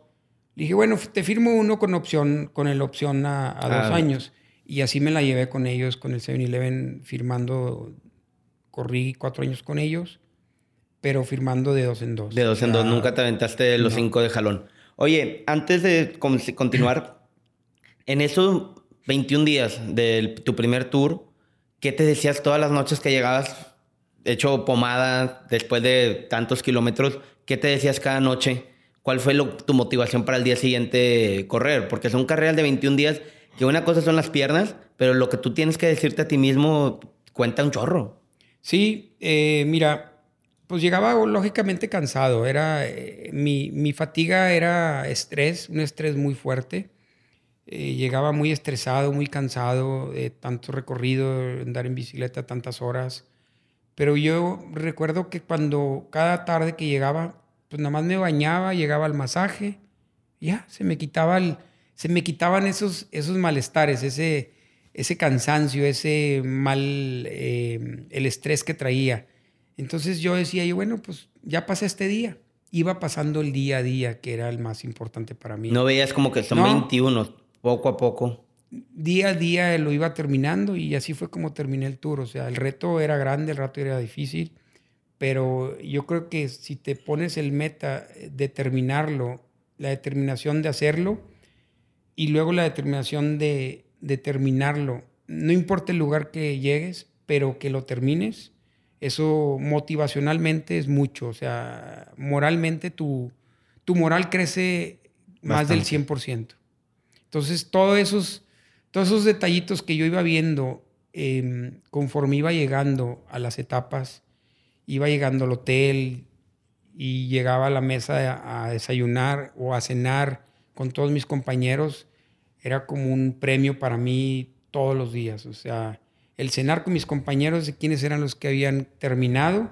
Le dije, bueno, te firmo uno con opción, con el opción a, dos años. Y así me la llevé con ellos, con el 7-Eleven, firmando, corrí cuatro años con ellos, pero firmando de dos en dos. De dos en dos, nunca te aventaste los cinco de jalón. Oye, antes de continuar, en esos 21 días de tu primer tour, ¿qué te decías todas las noches que llegabas hecho pomada después de tantos kilómetros? ¿Qué te decías cada noche? ¿Cuál fue tu motivación para el día siguiente correr? Porque son carreras de 21 días que una cosa son las piernas, pero lo que tú tienes que decirte a ti mismo cuenta un chorro. Sí, eh, mira, pues llegaba lógicamente cansado. Era, eh, mi, mi, fatiga era estrés, un estrés muy fuerte. Eh, llegaba muy estresado, muy cansado de tanto recorrido, andar en bicicleta tantas horas. Pero yo recuerdo que cuando cada tarde que llegaba, pues nada más me bañaba, llegaba al masaje, ya, se me quitaba el, se me quitaban esos, esos malestares, ese, ese cansancio, ese mal, eh, el estrés que traía. Entonces yo decía, yo, bueno, pues ya pasa este día. Iba pasando el día a día, que era el más importante para mí. No veías como que son 21, poco a poco. Día a día lo iba terminando y así fue como terminé el tour. O sea, el reto era grande, el reto era difícil pero yo creo que si te pones el meta de terminarlo, la determinación de hacerlo y luego la determinación de, terminarlo, no importa el lugar que llegues, pero que lo termines, eso motivacionalmente es mucho, o sea, moralmente tu, tu moral crece más del 100%. Entonces, todos esos, todos esos detallitos que yo iba viendo em, conforme iba llegando a las etapas, iba llegando al hotel y llegaba a la mesa a, desayunar o a cenar con todos mis compañeros, era como un premio para mí todos los días. O sea, el cenar con mis compañeros de quiénes eran los que habían terminado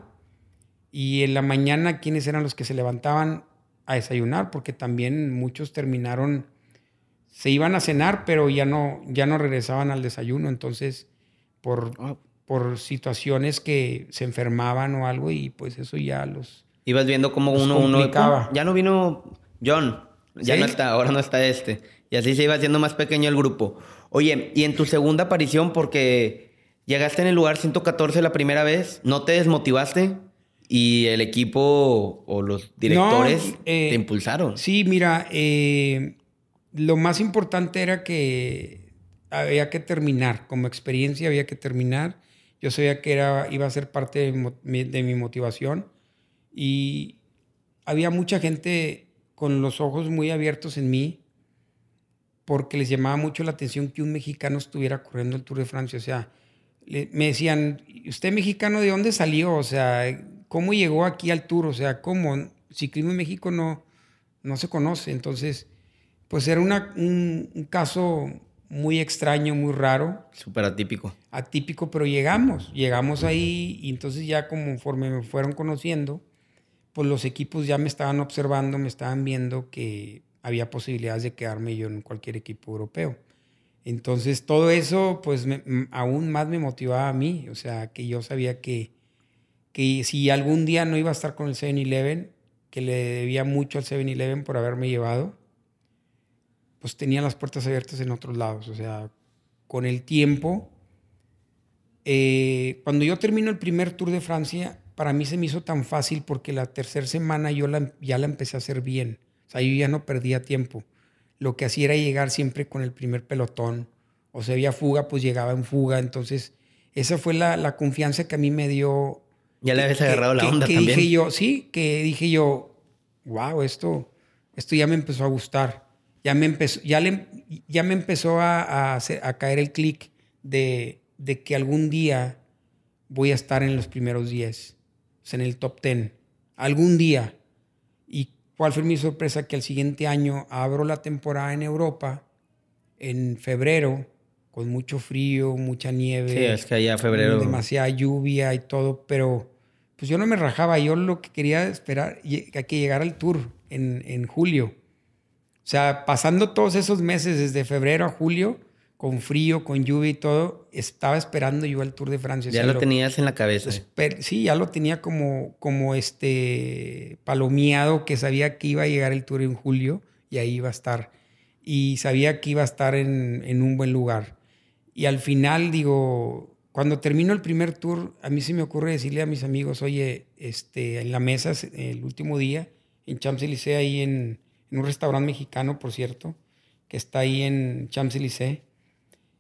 y en la mañana quiénes eran los que se levantaban a desayunar, porque también muchos terminaron, se iban a cenar, pero ya no, ya no regresaban al desayuno. Entonces, por, por situaciones que se enfermaban o algo y pues eso ya los... Ibas viendo como uno, uno... Ya no vino John, ya no está, ahora no está este. Y así se iba haciendo más pequeño el grupo. Oye, y en tu segunda aparición, porque llegaste en el lugar 114 la primera vez, ¿no te desmotivaste? Y el equipo o los directores eh, te impulsaron. Sí, mira, eh, lo más importante era que había que terminar, como experiencia había que terminar. Yo sabía que era, iba a ser parte de mi, motivación y había mucha gente con los ojos muy abiertos en mí porque les llamaba mucho la atención que un mexicano estuviera corriendo el Tour de Francia. O sea, me decían, ¿usted mexicano de dónde salió? O sea, ¿cómo llegó aquí al Tour? O sea, ¿cómo? Ciclismo en México no, no se conoce. Entonces, pues era una, un, un, caso muy extraño, muy raro. Súper atípico. Atípico, pero llegamos, llegamos ahí y entonces ya conforme me fueron conociendo, pues los equipos ya me estaban observando, me estaban viendo que había posibilidades de quedarme yo en cualquier equipo europeo. Entonces todo eso pues aún más me motivaba a mí, o sea, que yo sabía que, que si algún día no iba a estar con el 7-Eleven, que le debía mucho al 7-Eleven por haberme llevado, pues tenía las puertas abiertas en otros lados. O sea, con el tiempo, eh, cuando yo termino el primer Tour de Francia, para mí se me hizo tan fácil porque la tercera semana yo ya la empecé a hacer bien. O sea, yo ya no perdía tiempo. lo que hacía era llegar siempre con el primer pelotón. O se había fuga, pues llegaba en fuga. Entonces, esa fue la, la confianza que a mí me dio. Ya le habías agarrado la onda que también. Dije yo, sí, que dije yo, wow, esto, esto ya me empezó a gustar. Ya me empezó, ya le, ya me empezó a, a, hacer- a caer el clic de, de que algún día voy a estar en los primeros 10, o sea, en el top 10. Algún día. ¿Y cuál fue mi sorpresa? Que el siguiente año abro la temporada en Europa, en febrero, con mucho frío, mucha nieve. Sí, es que allá febrero. Demasiada lluvia y todo, pero pues yo no me rajaba. Yo lo que quería esperar que llegara el tour en, en julio. O sea, pasando todos esos meses, desde febrero a julio, con frío, con lluvia y todo, estaba esperando yo el Tour de Francia. O Ya sea, lo tenías en la cabeza. Sí, ya lo tenía como, como este palomeado que sabía que iba a llegar el tour en julio y ahí iba a estar. Y sabía que iba a estar en, en un buen lugar. Y al final, digo, cuando termino el primer tour, a mí se me ocurre decirle a mis amigos, oye, este, en la mesa, el último día, en Champs-Élysées, ahí en, en un restaurante mexicano, por cierto, que está ahí en Champs-Élysées,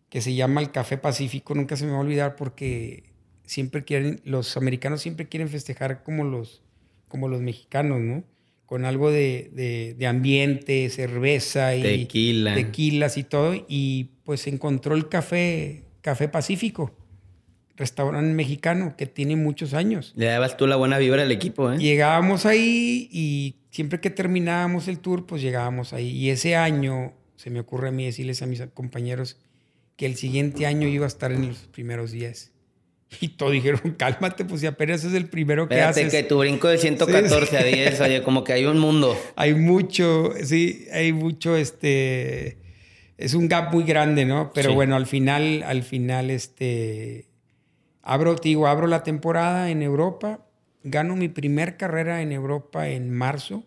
que se llama el Café Pacífico, nunca se me va a olvidar porque siempre quieren, los americanos siempre quieren festejar como los, como los mexicanos, ¿no? Con algo de, de- de ambiente, cerveza y Tequila. tequilas y todo. Y pues encontró el café, Café Pacífico, restaurante mexicano que tiene muchos años. Le dabas tú la buena vibra al equipo, ¿eh? Llegábamos ahí y siempre que terminábamos el tour, pues llegábamos ahí. Y ese año se me ocurre a mí decirles a mis compañeros que el siguiente año iba a estar en los primeros días. Y todos dijeron, cálmate, pues si apenas es el primero que Espérate haces. que tu brinco de 114 Sí, a sí. 10, oye, como que hay un mundo. Hay mucho, sí, hay mucho, este, es un gap muy grande, ¿no? Pero Sí. bueno, al final, al final, este, abro, te digo, abro la temporada en Europa, gano mi primer carrera en Europa en marzo,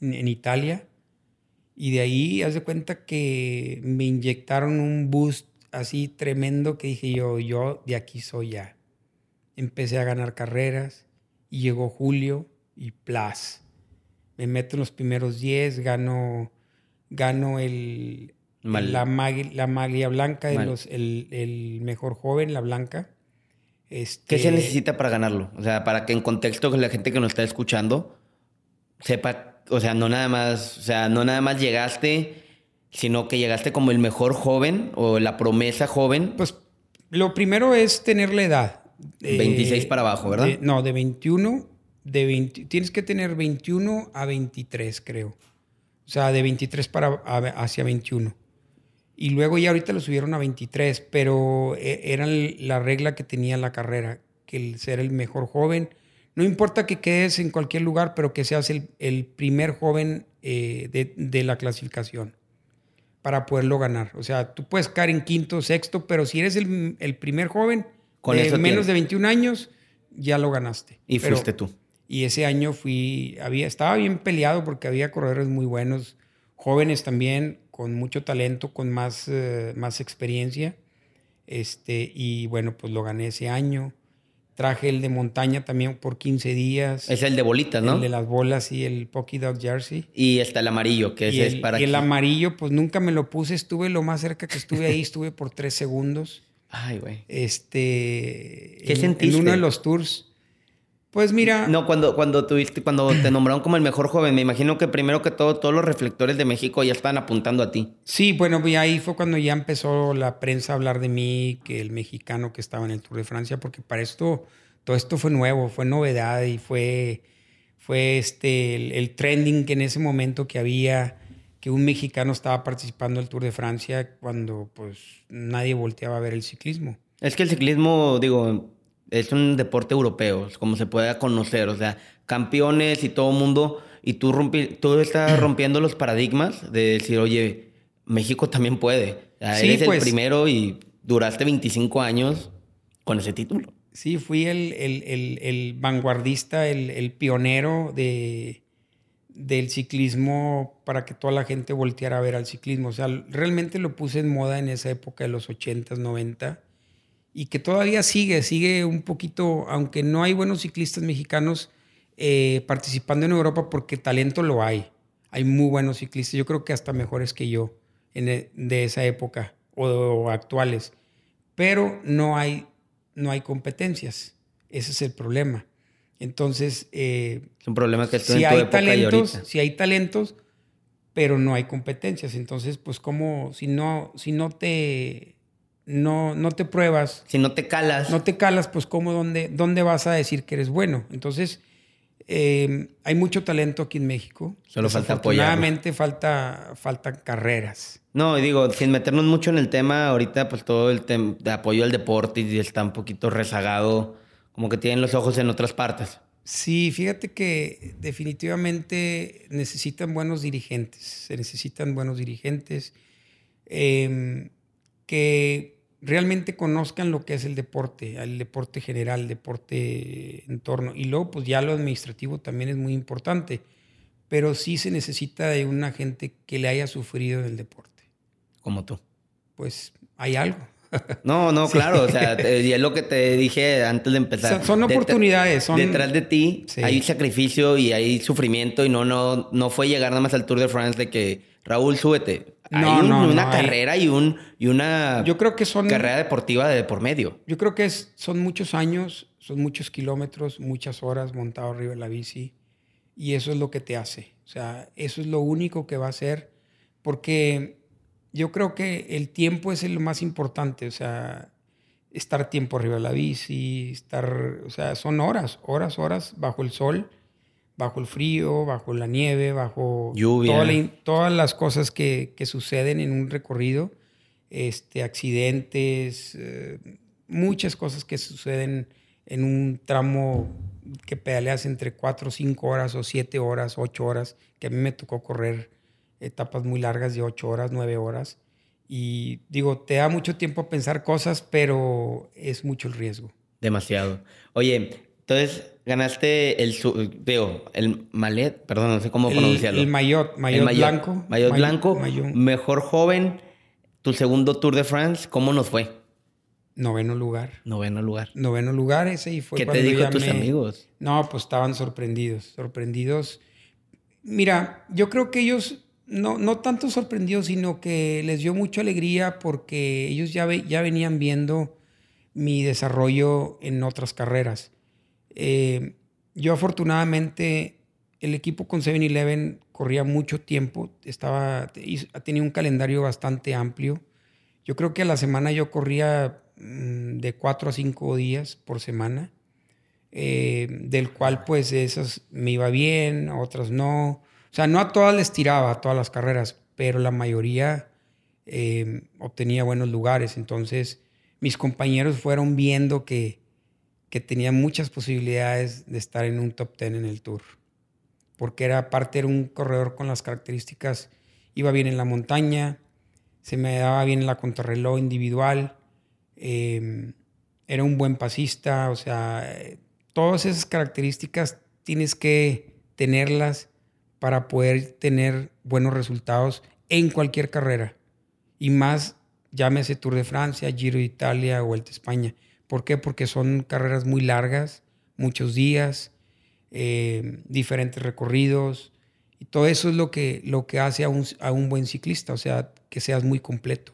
en, en Italia, y de ahí, haz de cuenta que me inyectaron un boost así tremendo que dije yo, yo de aquí soy ya. Empecé a ganar carreras y llegó julio y plas. Me meto en los primeros 10, gano, gano el, Mal- la, mag- la maglia blanca, de los, el, el mejor joven, la blanca. Este, ¿Qué se necesita para ganarlo? O sea, para que en contexto que la gente que nos está escuchando sepa, o sea, no nada más, o sea, no nada más llegaste, sino que llegaste como el mejor joven o la promesa joven. Pues lo primero es tener la edad. Eh, 26 para abajo, ¿verdad? de- no, de 21, de 20, tienes que tener 21 a 23, creo. O sea, de 23 para, a- hacia 21. Y luego ya ahorita lo subieron a 23, pero eh, era la regla que tenía la carrera, que el ser el mejor joven. No importa que quedes en cualquier lugar, pero que seas el, el primer joven eh, de, de la clasificación para poderlo ganar. O sea, tú puedes caer en quinto, sexto, pero si eres el, el primer joven Con menos de 21 años, ya lo ganaste. Y Pero- fuiste tú. y ese año fui, había, estaba bien peleado porque había corredores muy buenos, jóvenes también, con mucho talento, con más, eh, más experiencia. Este, y bueno, pues lo gané ese año. Traje el de montaña también por 15 días. Es el de bolitas, ¿no? El de las bolas y el Pocky Dog Jersey. Y está el amarillo, que Y ese el, es para y el amarillo, pues nunca me lo puse. Estuve lo más cerca que estuve ahí, estuve por tres segundos. Ay, güey. Este. ¿Qué en- sentiste? En uno de los tours. Pues mira. No, cuando, cuando tuviste, cuando te nombraron como el mejor joven, me imagino que primero que todo, todos los reflectores de México ya estaban apuntando a ti. Sí, bueno, ahí fue cuando ya empezó la prensa a hablar de mí, que el mexicano que estaba en el Tour de Francia, porque para esto, todo esto fue nuevo, fue novedad y fue, fue este, el, el trending que en ese momento que había, que un mexicano estaba participando del Tour de Francia cuando pues nadie volteaba a ver el ciclismo. Es que el ciclismo, digo, es un deporte europeo, como se puede conocer, o sea, campeones y todo mundo, y tú, rompi- tú estás rompiendo los paradigmas de decir, oye, México también puede. O sea, Sí, eres el pues. primero y duraste 25 años con ese título. Sí, fui el, el- el- el vanguardista, el, el pionero de, del ciclismo para que toda la gente volteara a ver al ciclismo. O sea, realmente lo puse en moda en esa época de los 80s, 90 y que todavía sigue, sigue un poquito, aunque no hay buenos ciclistas mexicanos eh, participando en Europa porque talento lo hay. hay muy buenos ciclistas, yo creo que hasta mejores que yo en e, de esa época o, actuales, pero no hay, no hay competencias, ese es el problema. Entonces, eh, es un problema que si hay talentos, si hay talentos, pero no hay competencias, entonces, pues como si no, si no te no, no te pruebas. Si no te calas. No te calas, pues ¿cómo, dónde, dónde vas a decir que eres bueno? Entonces, eh, hay mucho talento aquí en México. Solo falta apoyar. falta faltan carreras. No, digo, sin meternos mucho en el tema, ahorita pues todo el tema de apoyo al deporte y está un poquito rezagado, como que tienen los ojos en otras partes. Sí, fíjate que definitivamente necesitan buenos dirigentes, se necesitan buenos dirigentes em, que realmente conozcan lo que es el deporte, el deporte general, el deporte en torno. Y luego, pues ya lo administrativo también es muy importante, pero sí se necesita de una gente que le haya sufrido en el deporte. Como tú. Pues hay algo. No, no, claro, o sea, y es lo que te dije antes de empezar. Son, oportunidades, son... Detrás de ti hay sacrificio y hay sufrimiento y no, no, no fue llegar nada más al Tour de France de que Raúl, súbete. No, hay una carrera y, un, y una yo creo que son, carrera deportiva de por medio. Yo creo que es, son muchos años, son muchos kilómetros, muchas horas montado arriba de la bici y eso es lo que te hace. O sea, eso es lo único que va a hacer porque yo creo que el tiempo es lo más importante. O sea, estar tiempo arriba de la bici, estar, o sea, son horas, horas, horas bajo el sol bajo el frío, bajo la nieve, bajo lluvia, todas las cosas que, suceden en un recorrido, este, accidentes, eh, muchas cosas que suceden en un tramo que pedaleas entre 4 o 5 horas o 7 horas, 8 horas, que a mí me tocó correr etapas muy largas de 8 horas, 9 horas. Y digo, te da mucho tiempo a pensar cosas, pero es mucho el riesgo. Demasiado. Oye, entonces, ganaste el, veo, el malet, perdón, no sé cómo pronunciarlo. El maillot, maillot, blanco. Maillot blanco, mejor joven, tu segundo Tour de France, ¿cómo nos fue? Noveno lugar. Noveno lugar. Noveno lugar, ese y fue ¿Qué te dijo tus amigos? No, pues estaban sorprendidos, sorprendidos. Mira, yo creo que ellos, no, no tanto sorprendidos, sino que les dio mucha alegría porque ellos ya, ya venían viendo mi desarrollo en otras carreras. Eh, yo afortunadamente, el equipo con 7-Eleven corría mucho tiempo, estaba, tenía un calendario bastante amplio. Yo creo que a la semana yo corría mm, de 4 a 5 días por semana, eh, del cual pues esas me iba bien, otras no. O sea, no a todas les tiraba, a todas las carreras, pero la mayoría eh, obtenía buenos lugares. Entonces, mis compañeros fueron viendo que, que tenía muchas posibilidades de estar en un top 10 en el Tour. Porque era aparte era un corredor con las características, iba bien en la montaña, se me daba bien la contrarreloj individual, em, era un buen pasista, o sea, todas esas características tienes que tenerlas para poder tener buenos resultados en cualquier carrera. Y más, llámese Tour de Francia, Giro de Italia el de España. ¿Por qué? Porque son carreras muy largas, muchos días, eh, diferentes recorridos. Y todo eso es lo que, lo que hace a un, a un buen ciclista, o sea, que seas muy completo.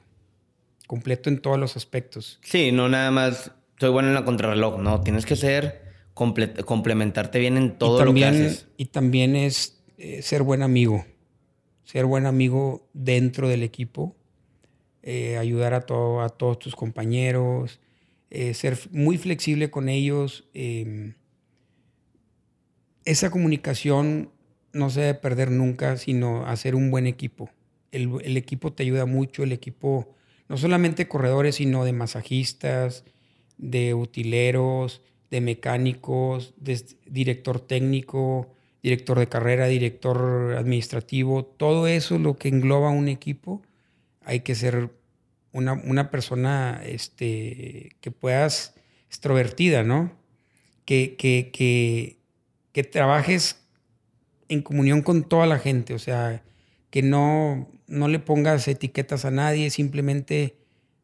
Completo en todos los aspectos. Sí, no nada más soy bueno en la contrarreloj, no, tienes que ser, complementarte bien en todo lo que haces. Y también es eh, ser buen amigo, ser buen amigo dentro del equipo, eh, ayudar a, todo, a todos tus compañeros, eh, ser muy flexible con ellos. Em, esa comunicación no se debe perder nunca, sino hacer un buen equipo. El, equipo te ayuda mucho, el equipo, no solamente corredores, sino de masajistas, de utileros, de mecánicos, de director técnico, director de carrera, director administrativo, todo eso lo que engloba un equipo, hay que ser una, persona este, que puedas, extrovertida, ¿no? Que, que, que, que, trabajes en comunión con toda la gente, o sea, que no, no le pongas etiquetas a nadie, simplemente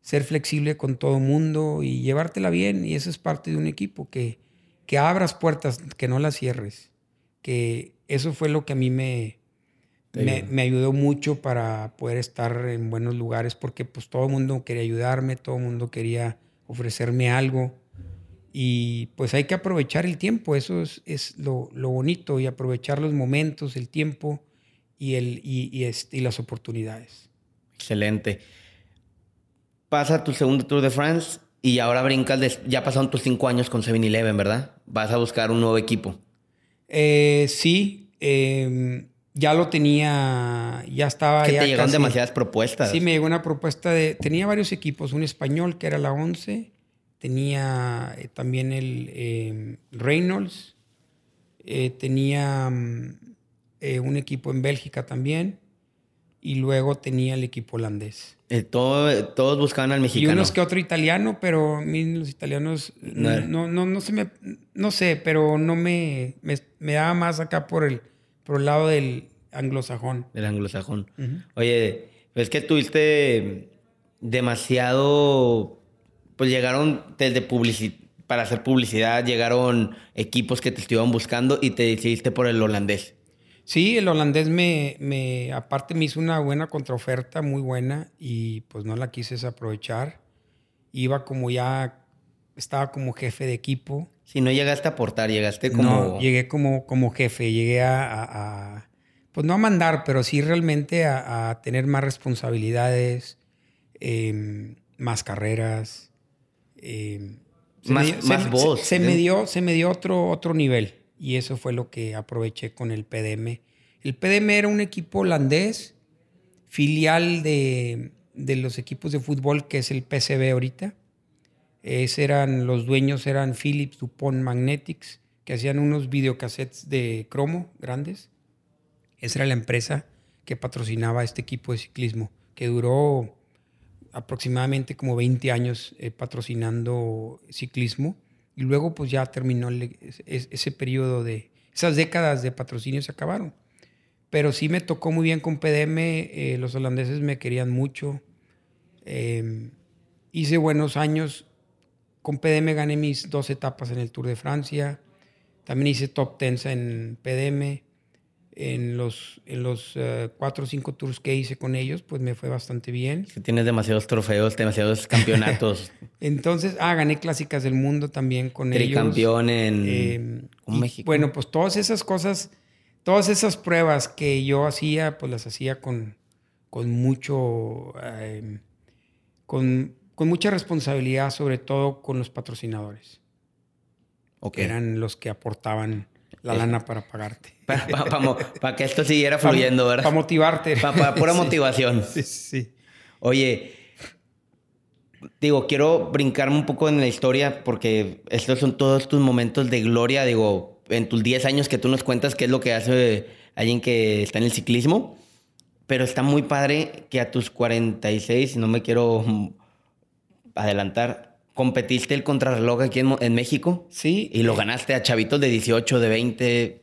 ser flexible con todo el mundo y llevártela bien, y eso es parte de un equipo, que, que abras puertas, que no las cierres, que eso fue lo que a mí me, me, me, ayudó mucho para poder estar en buenos lugares porque pues todo el mundo quería ayudarme, todo el mundo quería ofrecerme algo y pues hay que aprovechar el tiempo, eso es, es lo, lo, bonito y aprovechar los momentos, el tiempo y, el, y, y, y las oportunidades. Excelente. Pasa tu segundo Tour de France y ahora brincas, de, ya pasaron tus cinco años con 7-Eleven, ¿verdad? Vas a buscar un nuevo equipo. Eh, sí, eh, ya lo tenía, ya estaba. Que ya te llegaron demasiadas propuestas. Sí, me llegó una propuesta de. Tenía varios equipos, un español que era la 11, tenía eh, también el eh, Reynolds, eh, tenía mm, eh, un equipo en Bélgica también, y luego tenía el equipo holandés. Todo, todos buscaban al mexicano. Y unos que otro italiano, pero a mí los italianos no, no, no, no se me. No sé, pero no me, me, me daba más acá por el por el lado del anglosajón. Del anglosajón. Uh -huh. Oye, es que tuviste demasiado, pues llegaron desde publicidad, para hacer publicidad, llegaron equipos que te estuvieron buscando y te decidiste por el holandés. Sí, el holandés me, me, aparte me hizo una buena contraoferta, muy buena, y pues no la quise aprovechar. Iba como ya, estaba como jefe de equipo si no llegaste a aportar, llegaste como... No, llegué como, como jefe, llegué a, a, a, pues no a mandar, pero sí realmente a, a tener más responsabilidades, eh, más carreras. Eh, más, se, más se, voz. Se, se, me dio, se me dio otro, otro nivel y eso fue lo que aproveché con el PDM. El PDM era un equipo holandés, filial de, de los equipos de fútbol que es el PCB ahorita. Es, eran, los dueños eran Philips Dupont Magnetics, que hacían unos videocassettes de cromo grandes. Esa era la empresa que patrocinaba este equipo de ciclismo, que duró aproximadamente como 20 años eh, patrocinando ciclismo. Y luego pues ya terminó el, ese, periodo de... Esas décadas de patrocinio se acabaron. Pero sí me tocó muy bien con PDM, eh, los holandeses me querían mucho. Eh, hice buenos años con PDM gané mis dos etapas en el Tour de Francia. También hice top 10 en PDM. En los, en los uh, cuatro o cinco tours que hice con ellos, pues me fue bastante bien. Que tienes demasiados trofeos, demasiados campeonatos. Entonces, ah, gané clásicas del mundo también con Tricampeón ellos. en Eh, con México. Bueno, pues todas esas cosas, todas esas pruebas que yo hacía, pues las hacía con, con mucho, eh, con con mucha responsabilidad, sobre todo con los patrocinadores. Okay. Que eran los que aportaban la lana para pagarte. Para pa, pa, pa que esto siguiera fluyendo, ¿verdad? Para motivarte. Para pura sí. motivación. Sí, sí. Oye, digo, quiero brincarme un poco en la historia porque estos son todos tus momentos de gloria. Digo, en tus 10 años que tú nos cuentas qué es lo que hace alguien que está en el ciclismo. Pero está muy padre que a tus 46, no me quiero adelantar, competiste el contrarreloj aquí en, en, México. Sí. Y lo ganaste a chavitos de 18, de 20,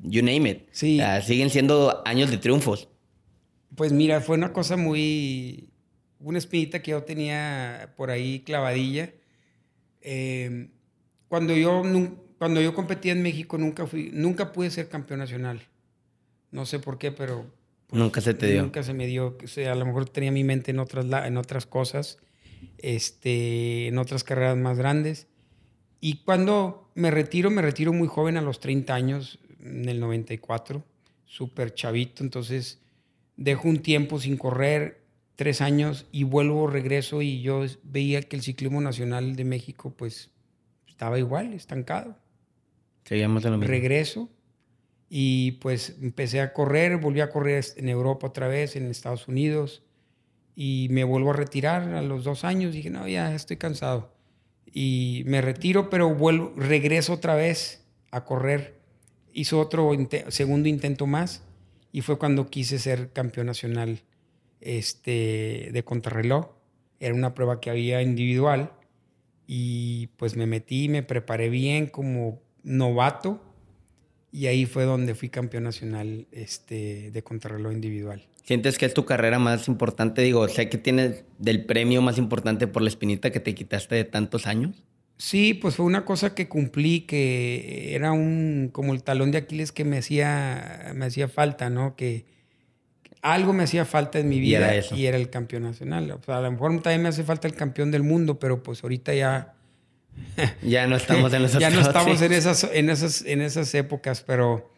you name it. Sí. O sea, siguen siendo años de triunfos. Pues mira, fue una cosa muy. Una espinita que yo tenía por ahí clavadilla. Eh, cuando, yo, cuando yo competía en México, nunca, fui, nunca pude ser campeón nacional. No sé por qué, pero. Pues, nunca se te dio. Nunca se me dio. O sea, a lo mejor tenía mi mente en otras, en otras cosas este, en otras carreras más grandes. Y cuando me retiro, me retiro muy joven a los 30 años, en el 94, súper chavito, entonces dejo un tiempo sin correr, tres años, y vuelvo, regreso y yo veía que el ciclismo nacional de México pues estaba igual, estancado. Seguíamos en lo mismo. Regreso y pues empecé a correr, volví a correr en Europa otra vez, en Estados Unidos y me vuelvo a retirar a los dos años. Dije, no, ya estoy cansado. Y me retiro, pero vuelvo, regreso otra vez a correr. Hizo otro segundo intento más y fue cuando quise ser campeón nacional este, de contrarreloj. Era una prueba que había individual y pues me metí, me preparé bien como novato y ahí fue donde fui campeón nacional este, de contrarreloj individual. ¿Sientes que es tu carrera más importante? Digo, sé que tienes del premio más importante por la espinita que te quitaste de tantos años. Sí, pues fue una cosa que cumplí, que era un como el talón de Aquiles que me hacía, me hacía falta, ¿no? Que, algo me hacía falta en mi vida Y era eso. y era el campeón nacional. O sea, a lo mejor también me hace falta el campeón del mundo, pero pues ahorita ya Ya no estamos en esos ya no estamos en esas, en, esas, en esas épocas, pero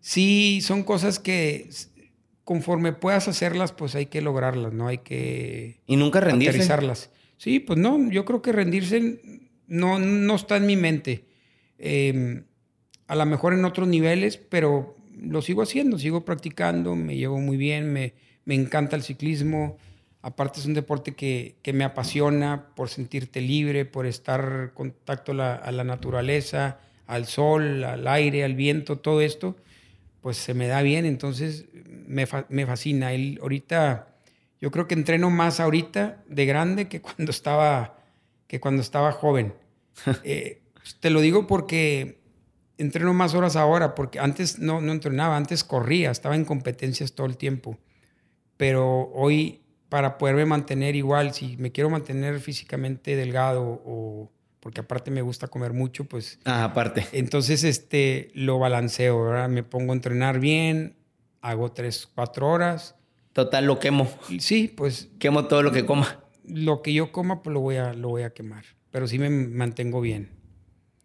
sí son cosas que conforme puedas hacerlas, pues hay que lograrlas, ¿no? Hay que Y nunca rendirse. aterrizarlas. Sí, pues no, yo creo que rendirse no, no está en mi mente. Eh, a lo mejor en otros niveles, pero lo sigo haciendo, sigo practicando, me llevo muy bien, me, me encanta el ciclismo. Aparte es un deporte que, que me apasiona por sentirte libre, por estar en contacto la, a la naturaleza, al sol, al aire, al viento, todo esto, pues se me da bien, entonces me, fa- me fascina. El, ahorita, yo creo que entreno más ahorita de grande que cuando estaba, que cuando estaba joven. Eh, te lo digo porque entreno más horas ahora, porque antes no, no entrenaba, antes corría, estaba en competencias todo el tiempo. Pero hoy, para poderme mantener igual, si me quiero mantener físicamente delgado o porque aparte me gusta comer mucho, pues Ah, aparte. entonces este, lo balanceo, ¿verdad? Me pongo a entrenar bien, hago tres, cuatro horas. Total, lo quemo. Sí, pues Quemo todo lo que coma. lo que yo coma, pues lo voy a, lo voy a quemar. Pero sí me mantengo bien.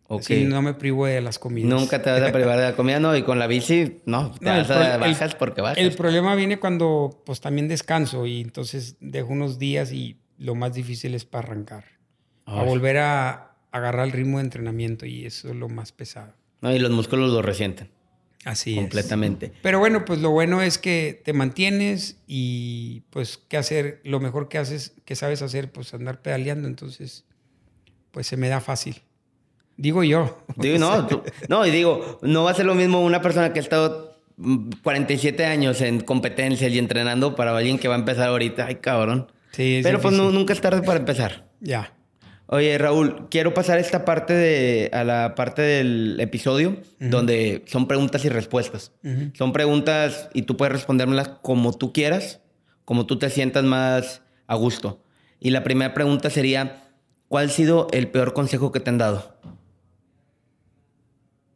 Ok. Así no me privo de las comidas. Nunca te vas a privar de la comida, no. Y con la bici, no. Te No, vas a el- bajas porque bajas. El problema viene cuando pues también descanso y entonces dejo unos días y lo más difícil es para arrancar. A Ay. volver a agarrar el ritmo de entrenamiento y eso es lo más pesado. No, y los músculos lo resienten Así es. completamente. Pero bueno, pues lo bueno es que te mantienes y pues qué hacer, lo mejor que haces, que sabes hacer, pues andar pedaleando, entonces pues se me da fácil. Digo yo. Digo, no, tú- no, y digo, no va a ser lo mismo una persona que ha estado mm, 47 años en competencias y entrenando para alguien que va a empezar ahorita. Ay, cabrón. Sí, es Pero pues nunca es tarde para empezar. Ya. Oye, Raúl, quiero pasar esta parte de, a la parte del episodio donde son preguntas y respuestas. Son preguntas y tú puedes respondérmelas como tú quieras, como tú te sientas más a gusto. Y la primera pregunta sería, ¿cuál ha sido el peor consejo que te han dado?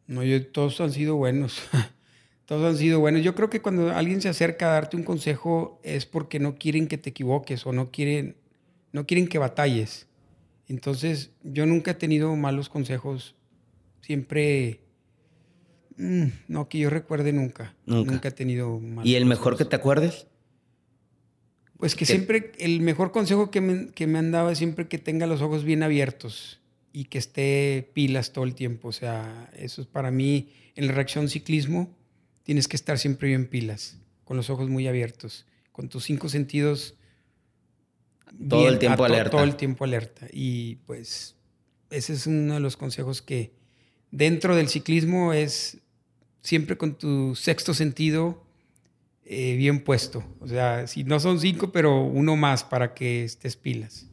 No, yo, todos han sido buenos. todos han sido buenos. Yo creo que cuando alguien se acerca a darte un consejo es porque no quieren que te equivoques o no quieren, no quieren que batalles. Entonces, yo nunca he tenido malos consejos. Siempre, mm, no que yo recuerde nunca. Nunca. he tenido malos ¿Y el mejor que consejos. te acuerdes? Pues que que- siempre, el mejor consejo que me, que me han dado es siempre que tenga los ojos bien abiertos y que esté pilas todo el tiempo. O sea, eso es para mí, en la reacción ciclismo, tienes que estar siempre bien pilas, con los ojos muy abiertos, con tus cinco sentidos. Todo bien el tiempo alerta. Todo el tiempo alerta. Y pues ese es uno de los consejos que dentro del ciclismo es siempre con tu sexto sentido eh, bien puesto. O sea, si no son cinco, pero uno más para que estés pilas.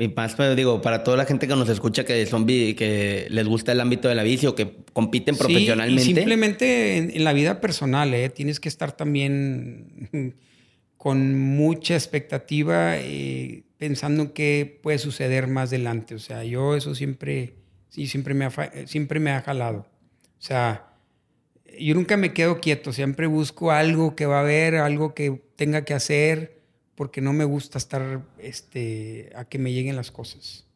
Y más, pero digo, para toda la gente que nos escucha que son que les gusta el ámbito de la bici o que compiten Sí, profesionalmente. y simplemente en, en la vida personal, ¿eh? tienes que estar también con mucha expectativa, eh, pensando en qué puede suceder más adelante. O sea, yo eso siempre, sí, siempre me ha, fa- siempre me ha jalado. O sea, yo nunca me quedo quieto, siempre busco algo que va a haber, algo que tenga que hacer, porque no me gusta estar este, a que me lleguen las cosas.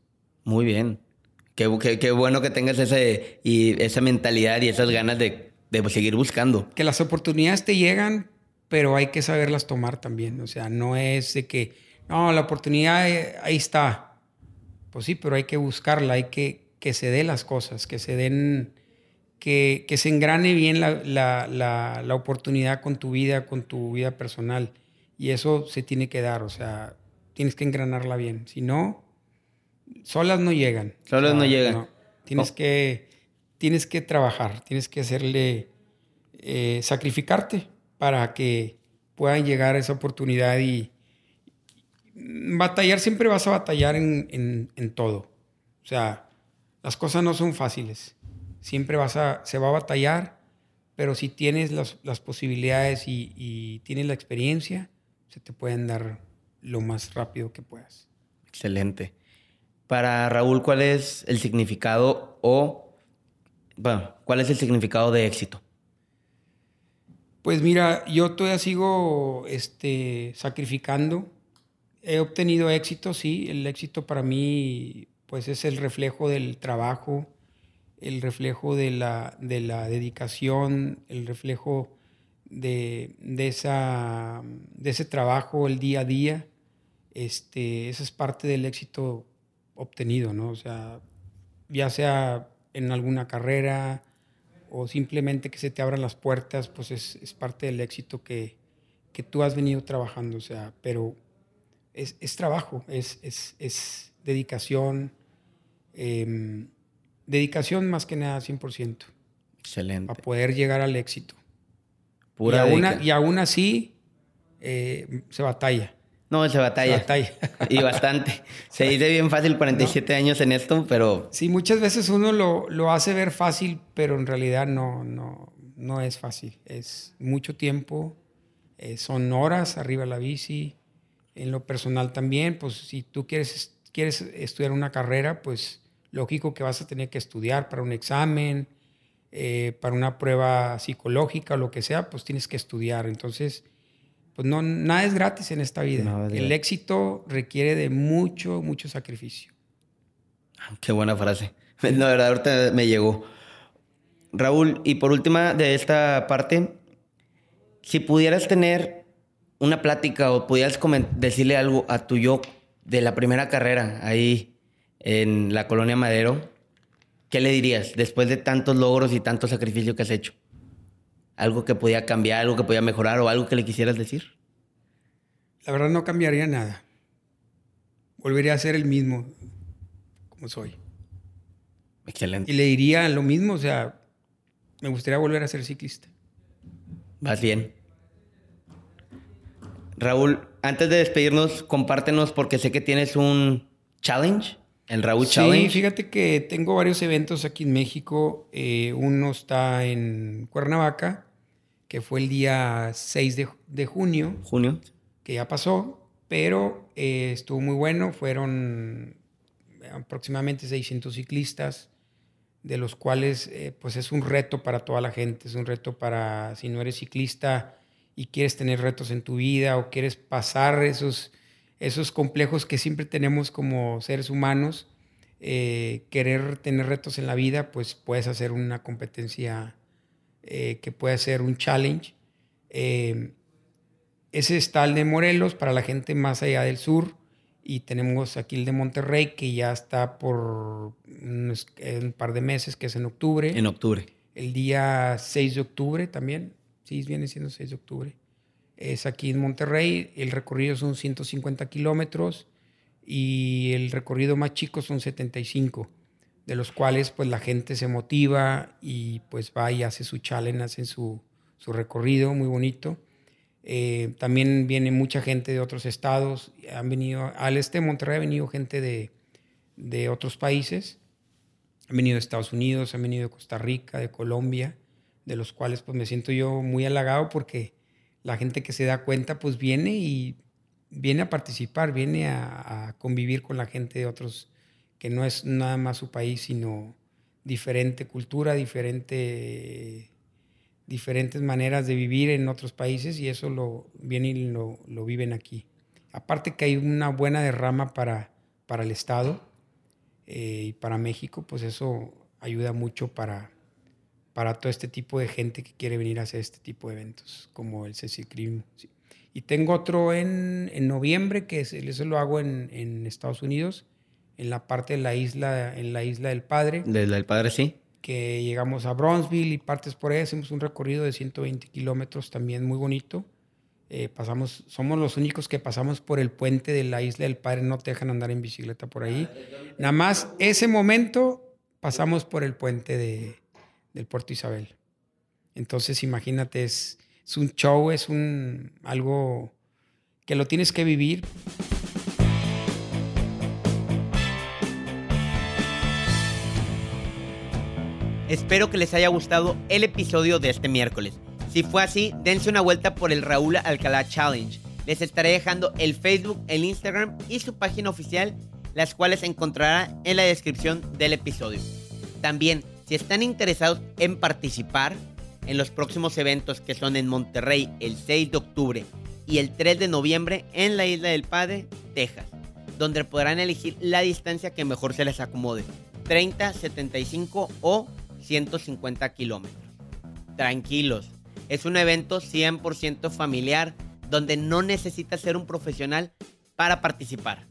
Muy bien. Qué, qué- qué bueno que tengas ese, y esa mentalidad y esas ganas de, de seguir buscando. que las oportunidades te llegan, pero hay que saberlas tomar también. O sea, no es de que, no, la oportunidad eh, ahí está. Pues sí, pero hay que buscarla, hay que que se den las cosas, que se den, que, que se engrane bien la, la, la, la oportunidad con tu vida, con tu vida personal. Y eso se tiene que dar, o sea, tienes que engranarla bien. Si no, solas no llegan. Solas O sea, no llegan. Tienes, Oh. que, tienes que trabajar, tienes que hacerle, eh, sacrificarte para que puedan llegar a esa oportunidad y batallar, siempre vas a batallar en, en- todo. O sea, las cosas no son fáciles. Siempre vas a, se va a batallar, pero si tienes las, las posibilidades y, y tienes la experiencia, se te pueden dar lo más rápido que puedas. Excelente. Para Raúl, ¿cuál es el significado o, bueno, cuál es el significado de éxito? Pues mira, yo todavía sigo este, sacrificando. He obtenido éxito, sí. El éxito para mí pues es el reflejo del trabajo, el reflejo de la, de la dedicación, el reflejo de, esa, de ese trabajo el día a día. Este, esa es parte del éxito obtenido, ¿no? O sea, ya sea en alguna carrera, o simplemente que se te abran las puertas, pues es, parte del éxito que, tú has venido trabajando, o sea, pero es, trabajo, es, es dedicación, em, dedicación más que nada 100%. Excelente. Para poder llegar al éxito. Pura y, aún, y aún así eh, se batalla. No, se batalla. Se batalla. Y bastante. Se dice bien fácil 47 años en esto, pero... Sí, muchas veces uno lo, lo, hace ver fácil, pero en realidad no, no, no es fácil. Es mucho tiempo, eh, son horas arriba de la bici. En lo personal también, pues si tú quieres, quieres estudiar una carrera, pues lógico que vas a tener que estudiar para un examen, eh, para una prueba psicológica o lo que sea, pues tienes que estudiar. Entonces pues no, nada es gratis en esta vida. el éxito requiere de mucho, mucho sacrificio. Ah, qué buena frase. La verdad, ahorita me llegó. Raúl, y por última de esta parte, si pudieras tener una plática o pudieras decirle algo a tu yo de la primera carrera ahí en la colonia Madero, ¿qué le dirías después de tantos logros y tanto sacrificio que has hecho? Algo que podía cambiar, algo que podía mejorar o algo que le quisieras decir? La verdad no cambiaría nada. Volvería a ser el mismo como soy. Excelente. Y le diría lo mismo, o sea, me gustaría volver a ser ciclista. Vas bien. Raúl, antes de despedirnos, compártenos porque sé que tienes un challenge, el Raúl Challenge. Sí, fíjate que tengo varios eventos aquí en México. Eh, uno está en Cuernavaca, que fue el día 6 de, junio. Junio. Que ya pasó, pero eh, estuvo muy bueno. Fueron aproximadamente 600 ciclistas, de los cuales eh, pues es un reto para toda la gente. Es un reto para si no eres ciclista y quieres tener retos en tu vida o quieres pasar esos, esos complejos que siempre tenemos como seres humanos. Eh, querer tener retos en la vida, pues puedes hacer una competencia eh, que puede ser un challenge. Eh, ese está el de Morelos para la gente más allá del sur y tenemos aquí el de Monterrey que ya está por un, par de meses, que es en octubre. En octubre. El día 6 de octubre también, sí, viene siendo 6 de octubre. Es aquí en Monterrey, el recorrido son 150 kilómetros y el recorrido más chico son 75 de los cuales pues la gente se motiva y pues va y hace su challenge, hace su, su recorrido muy bonito. Eh, también viene mucha gente de otros estados, han venido, al este de Monterrey ha venido gente de, de otros países, han venido de Estados Unidos, han venido de Costa Rica, de Colombia, de los cuales pues me siento yo muy halagado porque la gente que se da cuenta pues viene y viene a participar, viene a, convivir con la gente de otros que no es nada más su país, sino diferente cultura, diferente, diferentes maneras de vivir en otros países y eso lo y lo, viven aquí. Aparte que hay una buena derrama para, para el Estado eh, y para México, pues eso ayuda mucho para, para todo este tipo de gente que quiere venir a hacer este tipo de eventos, como el Cecicrim. Y tengo otro en, en noviembre, que eso lo hago en, en Estados Unidos, en la parte de la isla, en la isla del Padre. De la del Padre, sí. Que llegamos a Bronzeville y partes por ahí, hacemos un recorrido de 120 kilómetros también muy bonito. Eh, pasamos, somos los únicos que pasamos por el puente de la isla del Padre, no te dejan andar en bicicleta por ahí. Nada más ese momento pasamos por el puente de, del Puerto Isabel. Entonces imagínate, es, es un show, es un algo que lo tienes que vivir. Espero que les haya gustado el episodio de este miércoles. Si fue así, dense una vuelta por el Raúl Alcalá Challenge. Les estaré dejando el Facebook, el Instagram y su página oficial, las cuales encontrará en la descripción del episodio. También, si están interesados en participar, en los próximos eventos que son en Monterrey el 6 de octubre y el 3 de noviembre en la Isla del Padre, Texas, donde podrán elegir la distancia que mejor se les acomode, 30, 75 o 150 kilómetros. Tranquilos, es un evento 100% familiar donde no necesitas ser un profesional para participar.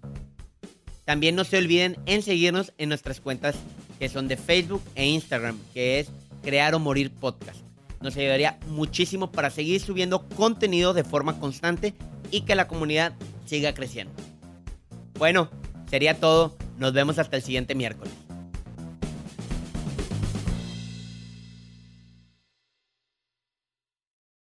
También no se olviden en seguirnos en nuestras cuentas que son de Facebook e Instagram, que es Crear o Morir Podcast. Nos ayudaría muchísimo para seguir subiendo contenido de forma constante y que la comunidad siga creciendo. Bueno, sería todo. Nos vemos hasta el siguiente miércoles.